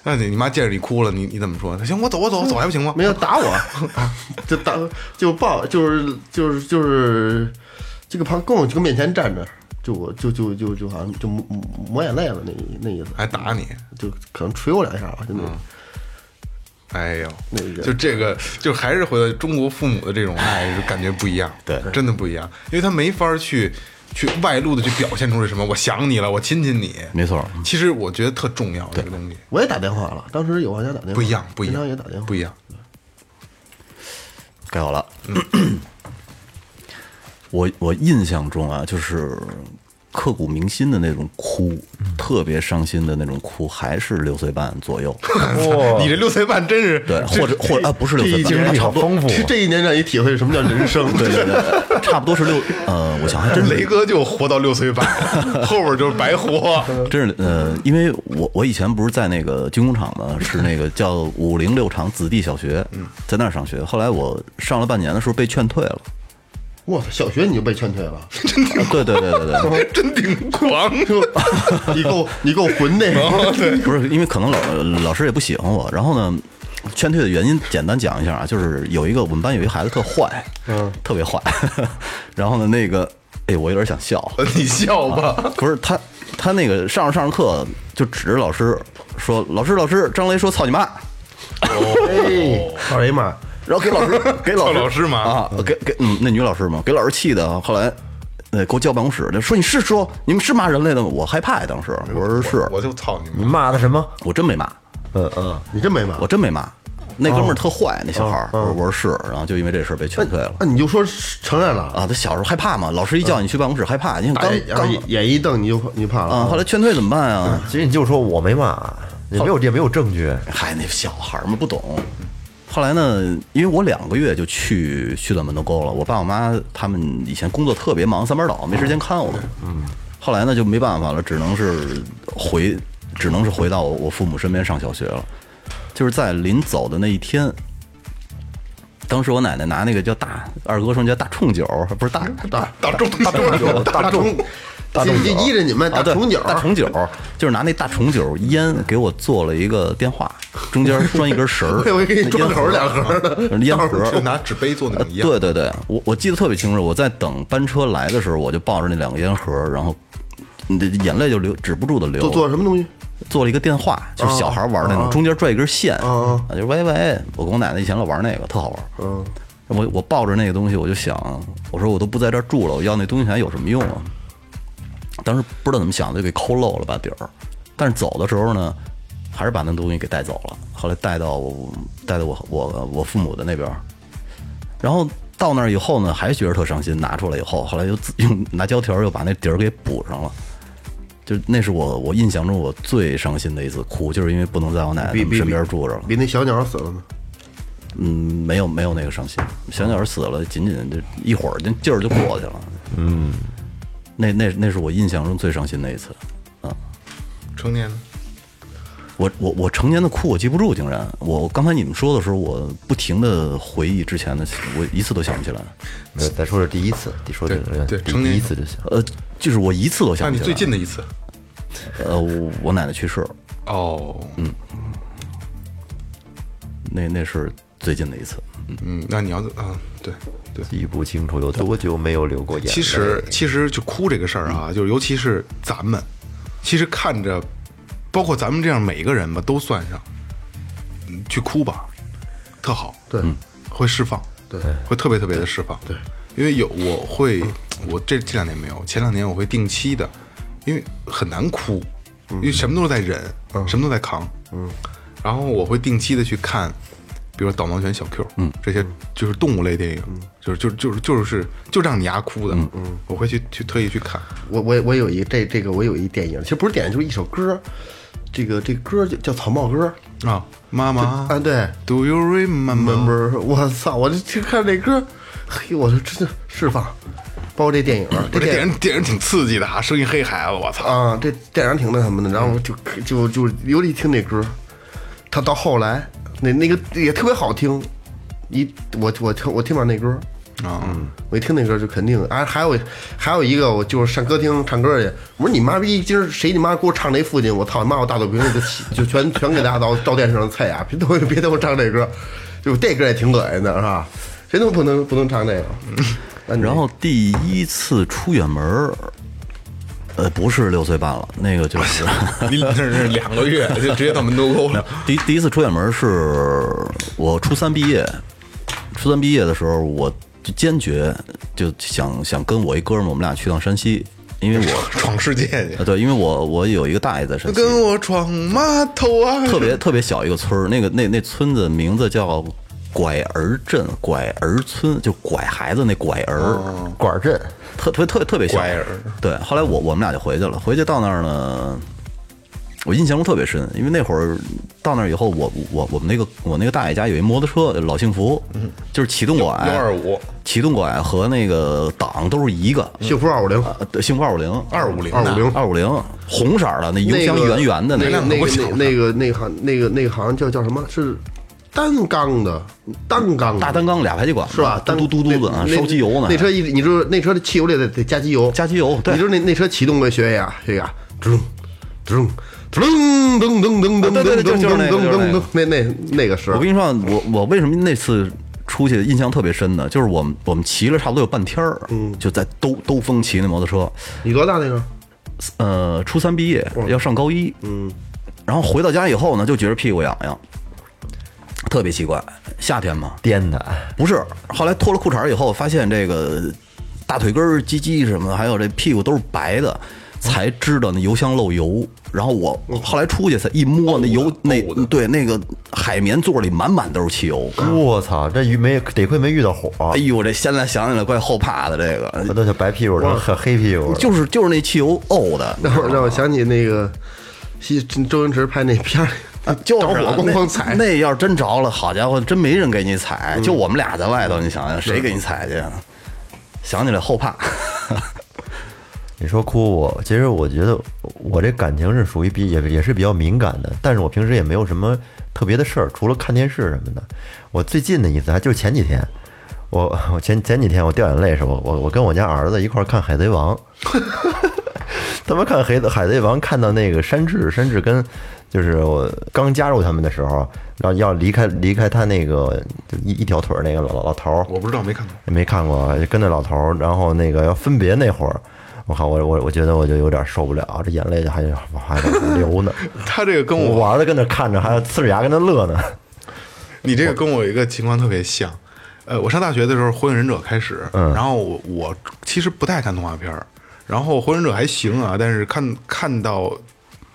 那你你妈见着你哭了，你你怎么说？行，我走，我走，我走还不行吗？没有打我，(laughs) 就打就抱，就是就是就是这个旁跟我这个面前站着，就我就就就就好像就抹抹眼泪了那那意思，还打你？就可能捶我两下吧，就那哎呦，那个就这个，就还是回到中国父母的这种爱，就感觉不一样，对真的不一样，因为他没法去去外露的去表现出来什么，我想你了，我亲亲你，没错，其实我觉得特重要这个东西，我也打电话了，当时有玩家打电话，不一样，不一样，也打电话，不一样。改好了。我我印象中啊，就是刻骨铭心的那种哭，特别伤心的那种哭，还是六岁半左右。你这六岁半真是对，或者或者啊，不是六岁半，经历差不多，好丰富，这这一年让你体会什么叫人生，对对对，(laughs) 差不多是六呃，我想还真是雷哥就活到六岁半，(laughs) 后边就是白活。真是呃，因为我我以前不是在那个军工厂嘛，是那个叫五零六厂子弟小学，在那儿上学。后来我上了半年的时候被劝退了。我操，小学你就被劝退了，(laughs) 啊对对对对对，(laughs) 真挺狂，(laughs) 你够你够混的，不是因为可能老老师也不喜欢我，然后呢，劝退的原因简单讲一下啊，就是有一个我们班有一个孩子特坏，嗯，特别坏，然后呢，那个哎，我有点想笑，你笑吧。不是他他那个上着上着课就指着老师说：“老师老师，张雷说操你妈。”哎，操你妈！然后给老师 (laughs) 给老师老师骂啊，给给嗯那女老师嘛，给老师气的，后来呃给我叫办公室，就说你是说你们是骂人类的吗？我害怕呀，当时我说是，我就操你你妈！骂的什么？我真没骂，嗯嗯，你真没骂我真没骂。那哥们儿特坏，那小孩儿，我我说是，然后就因为这事儿被劝退了那你就说承认了，啊。他小时候害怕嘛，老师一叫你去办公室害怕，你看刚哎然后刚眼眼一瞪你就你怕了啊，后来劝退怎么办啊？其实你就说我没骂，也没有也没有证据，嗨，那小孩儿嘛不懂。后来呢，因为我两个月就去去到门头沟了，我爸我妈他们以前工作特别忙，三班倒没时间看我们。嗯，后来呢就没办法了，只能是回，只能是回到我父母身边上小学了。就是在临走的那一天，当时我奶奶拿那个叫大二哥说叫大冲酒，不是大大大众大众大众，大众依着你们啊，对大重酒，大重酒，就是拿那大重酒烟给我做了一个电话，中间拴一根绳儿，(laughs) 我给你装口两盒的，(laughs) 烟盒就拿纸杯做那种一样。对对对，我我记得特别清楚，我在等班车来的时候，我就抱着那两个烟盒，然后你的眼泪就流止不住的流。做做什么东西？做了一个电话，就是小孩玩那种，中间拽一根线，啊啊，就喂喂。我跟我奶奶以前老玩那个，特好玩。嗯，我我抱着那个东西，我就想，我说我都不在这儿住了，我要那东西还有什么用啊？当时不知道怎么想的，就给抠漏了把底儿。但是走的时候呢，还是把那东西给带走了。后来带到我带到我我我父母的那边，然后到那儿以后呢，还觉得特伤心。拿出来以后，后来又自用拿胶条又把那底儿给补上了。就那是我我印象中我最伤心的一次哭，就是因为不能在我奶奶身边住着了。比那小鸟死了呢。嗯，没有没有那个伤心，小鸟死了，仅仅就一会儿，那劲儿就过去了。嗯，那那那是我印象中最伤心的一次啊。成年呢？我我我成年的哭我记不住，竟然我刚才你们说的时候，我不停的回忆之前的，我一次都想不起来。呃再说是第一次，你说的对对第成年一次就行。呃，就是我一次都那你想不起来。最近的一次？呃，我我奶奶去世，哦，嗯那那是最近的一次。嗯，那你要啊，对对。记不清楚有多久没有流过眼泪。其实其实就哭这个事儿啊，就是尤其是咱们，其实看着，包括咱们这样每一个人吧，都算上，嗯去哭吧，特好，对，会释放，对，会特别特别的释放，对，因为有我会，我这这两年没有，前两年我会定期的，因为很难哭，因为什么都是在忍，什么都在扛，嗯，然后我会定期的去看，比如说导盲犬、小 Q，嗯，这些就是动物类电影，就是就是就是就是就让你丫哭的，嗯。嗯，我会去去特意去看，我我我有一这这个我有一电影，其实不是电影，就是一首歌，这个这歌叫叫草帽歌啊，妈妈啊，对，Do you remember？，remember，我操，我就去看这歌，嘿，我就真的释放，包括这电影，不是电影电影电影挺刺激的啊，生一黑孩子，我操，啊，这电影挺那什么的，然后就就就尤其听这歌，他到后来那那个也特别好听，一我我听我听到那歌，啊，我一听那歌就肯定，啊，还有还有一个，我就是上歌厅唱歌去。我说你妈逼，今儿谁你妈给我唱那父亲？我操，你妈我大肚皮就起就全全给大家到到电视上菜啊！别都别都唱这歌，就这歌也挺恶心的，是吧？谁都不能不能唱这个。(laughs) 然后第一次出远门儿，呃，不是六岁半了，那个就是 (laughs) 你这是两个月就直接到门头沟了，第第一次出远门是我初三毕业，初三毕业的时候，我就坚决就想想跟我一哥们儿，我们俩去趟山西，因为我闯世界去，呃对，因为我我有一个大爷在山西，跟我闯码头啊，特别特别小一个村儿，那个那那村子名字叫拐儿镇，拐儿村，就拐孩子那拐儿，拐儿镇，特特别特别特别小拐儿。对，后来我我们俩就回去了，回去到那儿呢，我印象中特别深，因为那会儿到那儿以后，我我我们那个我那个大爷家有一摩托车，老幸福，就是启动拐幺二五。启动拐和那个档都是一个，幸福二五零，呃对幸福二五零，二五零二五零二五零，红色儿的那油箱圆圆的那个个那个那那个那个好那个那个好像叫叫什么？是单缸的单缸的。大单缸俩排气管是吧？嘟嘟嘟嘟的啊，烧机油呢，那车一你知道那车的汽油里得得加机油，加机油对。你知道那那车启动个学呀学呀，噔噔噔噔噔噔噔噔噔噔噔噔，那那那个是我跟你说，我我为什么那次出去印象特别深呢？就是我们我们骑了差不多有半天儿，嗯，就在兜兜风骑那摩托车，你多大那个？呃，初三毕业要上高一，嗯，然后回到家以后呢，就觉得屁股痒痒，特别奇怪，夏天嘛，颠的，不是，后来脱了裤衩以后，发现这个大腿根儿、鸡鸡什么的，还有这屁股都是白的，才知道那油箱漏油。然后我后来出去才一摸那油，那对那个海绵座里满满都是汽油。我操，这鱼没得亏没遇到火，哎呦，这现在想起来怪后怕的。这个。那都是白屁股成黑黑屁股，就是就是那汽油沤的，让我让我想起那个西周星驰拍那片儿，就是着火咣咣踩那。那要是真着了，好家伙，真没人给你踩，就我们俩在外头，你想想，谁给你踩去？想起来后怕。(laughs) 你说哭我，其实我觉得我这感情是属于比也也是比较敏感的，但是我平时也没有什么特别的事儿，除了看电视什么的。我最近的一次还就是前几天，我我前前几天我掉眼泪是我我我跟我家儿子一块儿看《海贼王》，(laughs) 他们看《海海贼王》看到那个山治，山治跟就是我刚加入他们的时候，然后要离开离开他那个就一一条腿儿那个老老头儿，我不知道没看过，没看过，跟那老头儿，然后那个要分别那会儿，我靠，我我我觉得我就有点受不了，这眼泪还还在流呢。(laughs) 他这个跟我我玩的跟那看着，还呲着牙跟那乐呢。你这个跟我有一个情况特别像，呃，我上大学的时候《火影忍者》开始，然后我我其实不太看动画片儿，然后《火影忍者》还行啊，但是看看到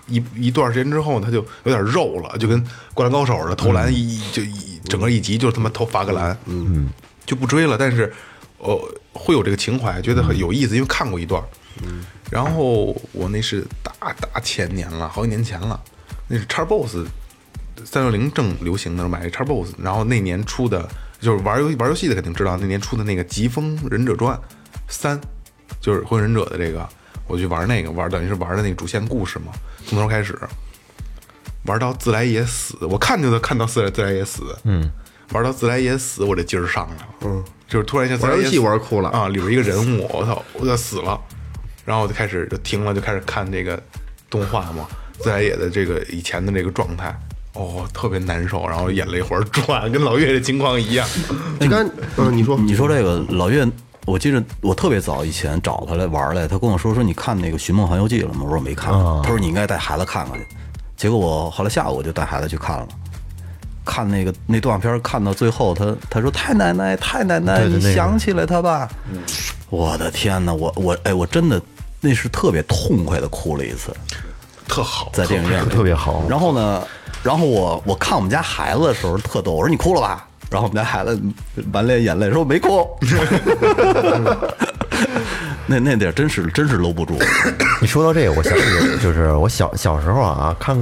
一一段时间之后，他就有点肉了，就跟《灌篮高手》似的，投篮一就一整个一集就是他妈投罚个篮，嗯，就不追了。但是呃，会有这个情怀，觉得很有意思，因为看过一段，嗯，然后我那是大大前年了，好几年前了，那是叉 boss 三六零正流行的时候买一叉 boss，然后那年出的就是玩游玩游戏的肯定知道，那年出的那个《疾风忍者传三》，就是火影忍者的这个，我去玩那个玩，等于是玩的那个主线故事嘛，从头开始。玩到自来也死，我看就能看到自来自来也死，嗯，玩到自来也死，我这劲儿上来了，嗯，就是突然一下自来也玩游戏玩哭了啊，里边一个人物，我操，我要死了，然后我就开始就停了，就开始看这个动画嘛，自来也的这个以前的这个状态，哦，特别难受，然后眼泪花转，跟老岳的情况一样。你看嗯，你说你说这个老岳，我记着我特别早以前找他来玩来，他跟我说说你看那个《寻梦环游记》了吗？我说我没看。他说你应该带孩子看看去。结果我后来下午我就带孩子去看了，看那个那动画片，看到最后他他说太奶奶太奶奶，你想起来他吧。我的天哪，我我哎我真的那是特别痛快的哭了一次。特好，在电影院特别好然后呢，然后我我看我们家孩子的时候特逗，我说你哭了吧？然后我们家孩子满脸眼泪说我没哭。(laughs) 那那点儿真是真是搂不住，你说到这个，我想起就是我小小时候啊，看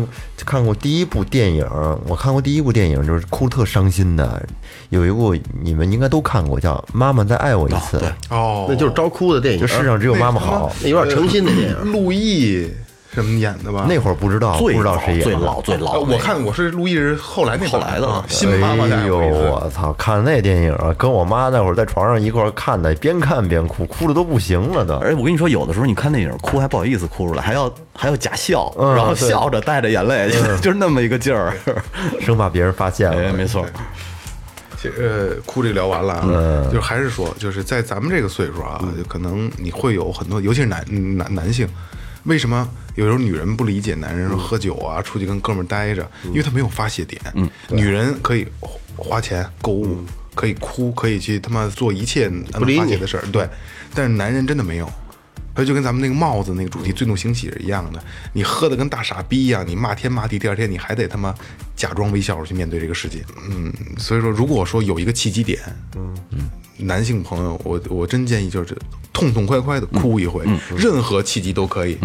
看过第一部电影，我看过第一部电影就是哭特伤心的，有一部你们应该都看过，叫《妈妈再爱我一次》，对哦，那就是招哭的电影，就世上只有妈妈好。那有点诚心的电影。陆毅什么演的吧？那会儿不知道，最不知道谁演的最老最呃老那个。我看我是陆毅是后来那版后来的啊新妈妈带哎呦，我我操！看那电影啊，跟我妈那会儿在床上一块儿看的，边看边哭，哭的都不行了都。而且我跟你说，有的时候你看电影哭还不好意思哭出来，还要还要假笑，嗯然后对笑着带着眼泪，(laughs) 就是那么一个劲儿。(laughs) 生怕别人发现哎，了。没错，其实呃，哭这聊完了啊，就是还是说，就是在咱们这个岁数啊，就可能你会有很多，尤其是男男男性，为什么有时候女人不理解男人说喝酒啊，出去跟哥们儿待着，因为他没有发泄点。嗯，女人可以花花钱购物，可以哭，可以去他妈做一切能发泄的事儿，对，但是男人真的没有。它就跟咱们那个帽子那个主题“最怒行喜”是一样的，你喝的跟大傻逼一样，你骂天骂地，第二天你还得他妈假装微笑着去面对这个世界。嗯，所以说，如果说有一个契机点，嗯嗯，男性朋友，我我真建议就是痛痛快快的哭一回，任何契机都可以，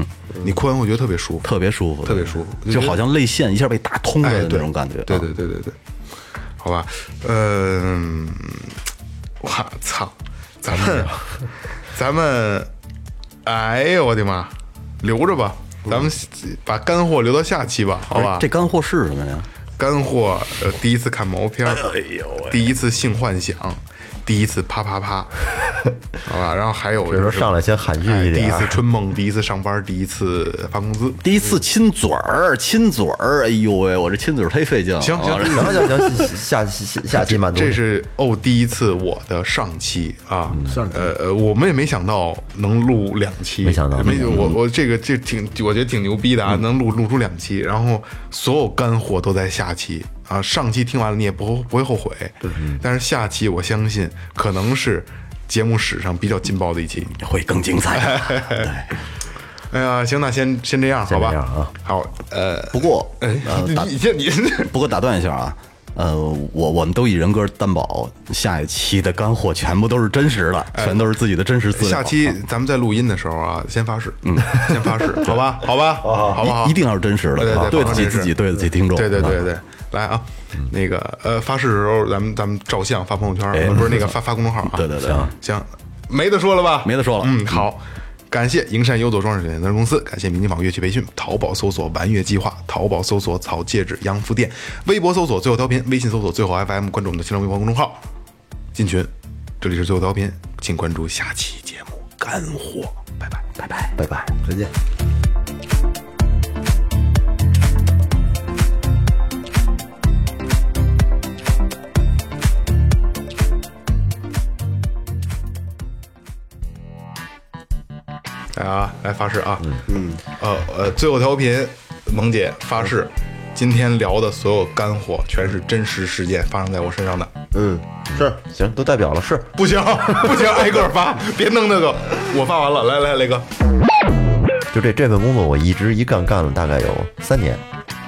你哭完会觉得特别舒服，特别舒服，特别舒服，就好像泪腺一下被打通了那种感觉。对啊对对对对，好吧，嗯，我操，咱们 (laughs) 咱们，哎呦我的妈，留着吧，咱们把干货留到下期吧，好吧？这干货是什么呀？干货，呃，第一次看毛片儿，(laughs) 第一次性幻想，第一次啪啪啪，(laughs) 好吧？然后还有比就是如说上来先含蓄哎第一次春梦，第一次上班，第一次发工资。第一次亲嘴儿，亲嘴儿，哎呦喂，我这亲嘴儿忒费劲了。行行。啊行行。行，下下下下期满足。这是哦，第一次我的上期啊，上呃呃，我们也没想到能录两期，没想到。没我我这个这挺，我觉得挺牛逼的啊，能录录出两期，然后所有干货都在下期啊，上期听完了你也不不会后悔，但是下期我相信可能是节目史上比较劲爆的一期。会更精彩。(laughs) 对哎呀，行，那先先这样，好吧这样啊？好，呃，不过，哎，(laughs) 你这你 (laughs) 不过打断一下啊，呃，我我们都以人格担保，下一期的干货全部都是真实的，全都是自己的真实资料。下期咱们在录音的时候啊，先发誓，嗯，先发誓，好吧，好吧，好不好？一一定要是真实的，对对对对得起自己，对得起听众。对对对啊，对，来啊，那个呃，发誓的时候咱们咱们照相发朋友圈，呃不是那个发发公众号啊。(laughs) 对对对行行，没得说了吧？没得说了嗯，好。感谢营山优作装饰有限责任公司，感谢民警坊乐器培训，淘宝搜索“玩乐计划”，淘宝搜索“草戒指洋服店”，微博搜索“最后调频”，微信搜索“最后 FM”，关注我们的新浪微博公众号，进群。这里是最后调频，请关注下期节目干货，拜拜，拜拜。拜拜。再见。啊，来发誓啊，嗯呃呃，最后调频，萌姐发誓，今天聊的所有干货全是真实事件发生在我身上的。嗯，是行，都代表了，是不行 (laughs) 不行，挨个发，(laughs) 别弄那个。我发完了，来来雷哥，就这这份工作，我一直一干干了大概有三年。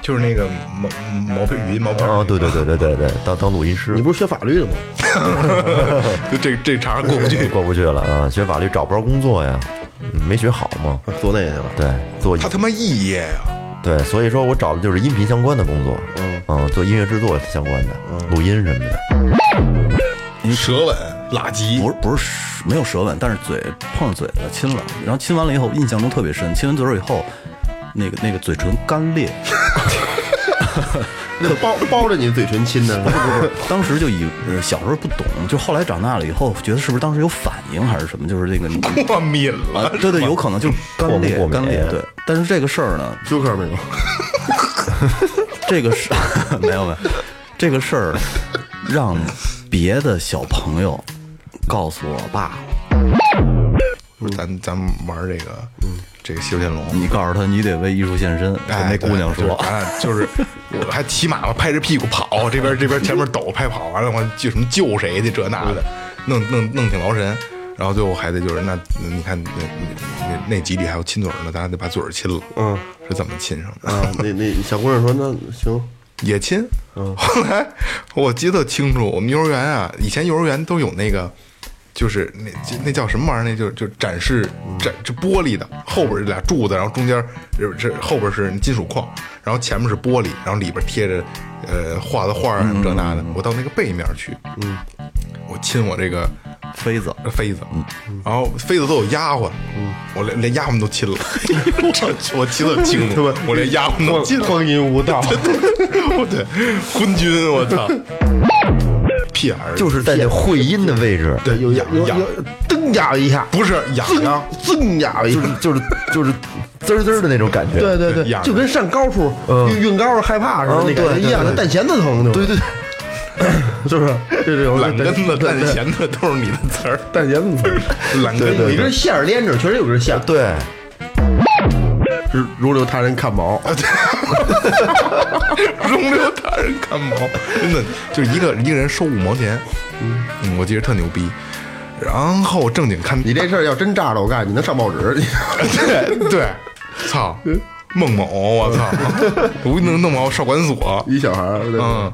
就是那个毛毛片语音毛片哦，对对对对对对，当当录音师你，不是学法律的吗？就这这茬过不去。过不去了啊！学法律找不着工作呀，嗯没学好嘛。做那个去了。对，做他他妈肄业呀！对，所以说我找的就是音频相关的工作，嗯做音乐制作相关的，录音什么的。你舌吻、拉吉不是不是没有舌吻，但是嘴碰上嘴了，亲了，然后亲完了以后印象中特别深，亲完嘴儿以后，那个那个嘴唇干裂，(laughs) (laughs) 那包包着你嘴唇亲的，(laughs) 当时就以呃小时候不懂，就后来长大了以后，觉得是不是当时有反应还是什么，就是那个过敏啊了，，对对，有可能就干裂过敏干裂，对。但是这个事儿呢，休克没有？(laughs) 这个是没有没有，这个事儿让别的小朋友告诉我爸，不是咱咱们玩这个，这个西游天龙。你告诉他你得为艺术献身，跟哎，那姑娘说对就是，就是，我还骑马嘛，拍着屁股跑，这边这边前面抖，拍跑完了，我就什么救谁的，这那的，弄弄弄挺劳神。然后最后还得就是那，你看那那那那集里还有亲嘴儿呢，咱俩得把嘴儿亲了。嗯，是怎么亲上的？啊，那那小姑娘说那行，(laughs) 也亲。后来我记得清楚，我们幼儿园啊，以前幼儿园都有那个，就是那那叫什么玩意儿？那就就展示展这玻璃的，后边是俩柱子，然后中间是是后边是金属框，然后前面是玻璃，然后里边贴着呃画的画什么这那的。我到那个背面去，嗯，我亲我这个妃子，妃子，然后妃子都有丫鬟，我连连丫鬟都亲了，这我记得很清楚，我连丫鬟都亲了。光阴无道，我对，昏君，我操！屁眼儿就是在那会阴的位置，对，有痒痒，噔呀一下，不是痒痒，噌呀一下，就是就是滋儿滋儿的那种感觉。对对对痒，就跟上高处运运高害怕似的嗯那感觉一样，对对对蛋弦子疼，对对，是不是？这种懒根子、蛋弦子都是你的词儿，蛋弦子疼，懒根子有一根线儿连着，确实有根线，对，是如留他人看毛，(laughs) (laughs) 容留他人看毛，真的就是一个一个人收五毛钱，嗯，我记得特牛逼。然后正经看你这事儿要真炸了，我告诉你，你能上报纸。对 (laughs) 对，操，孟某，我操，(laughs) 我能弄到少管所，一小孩儿，嗯。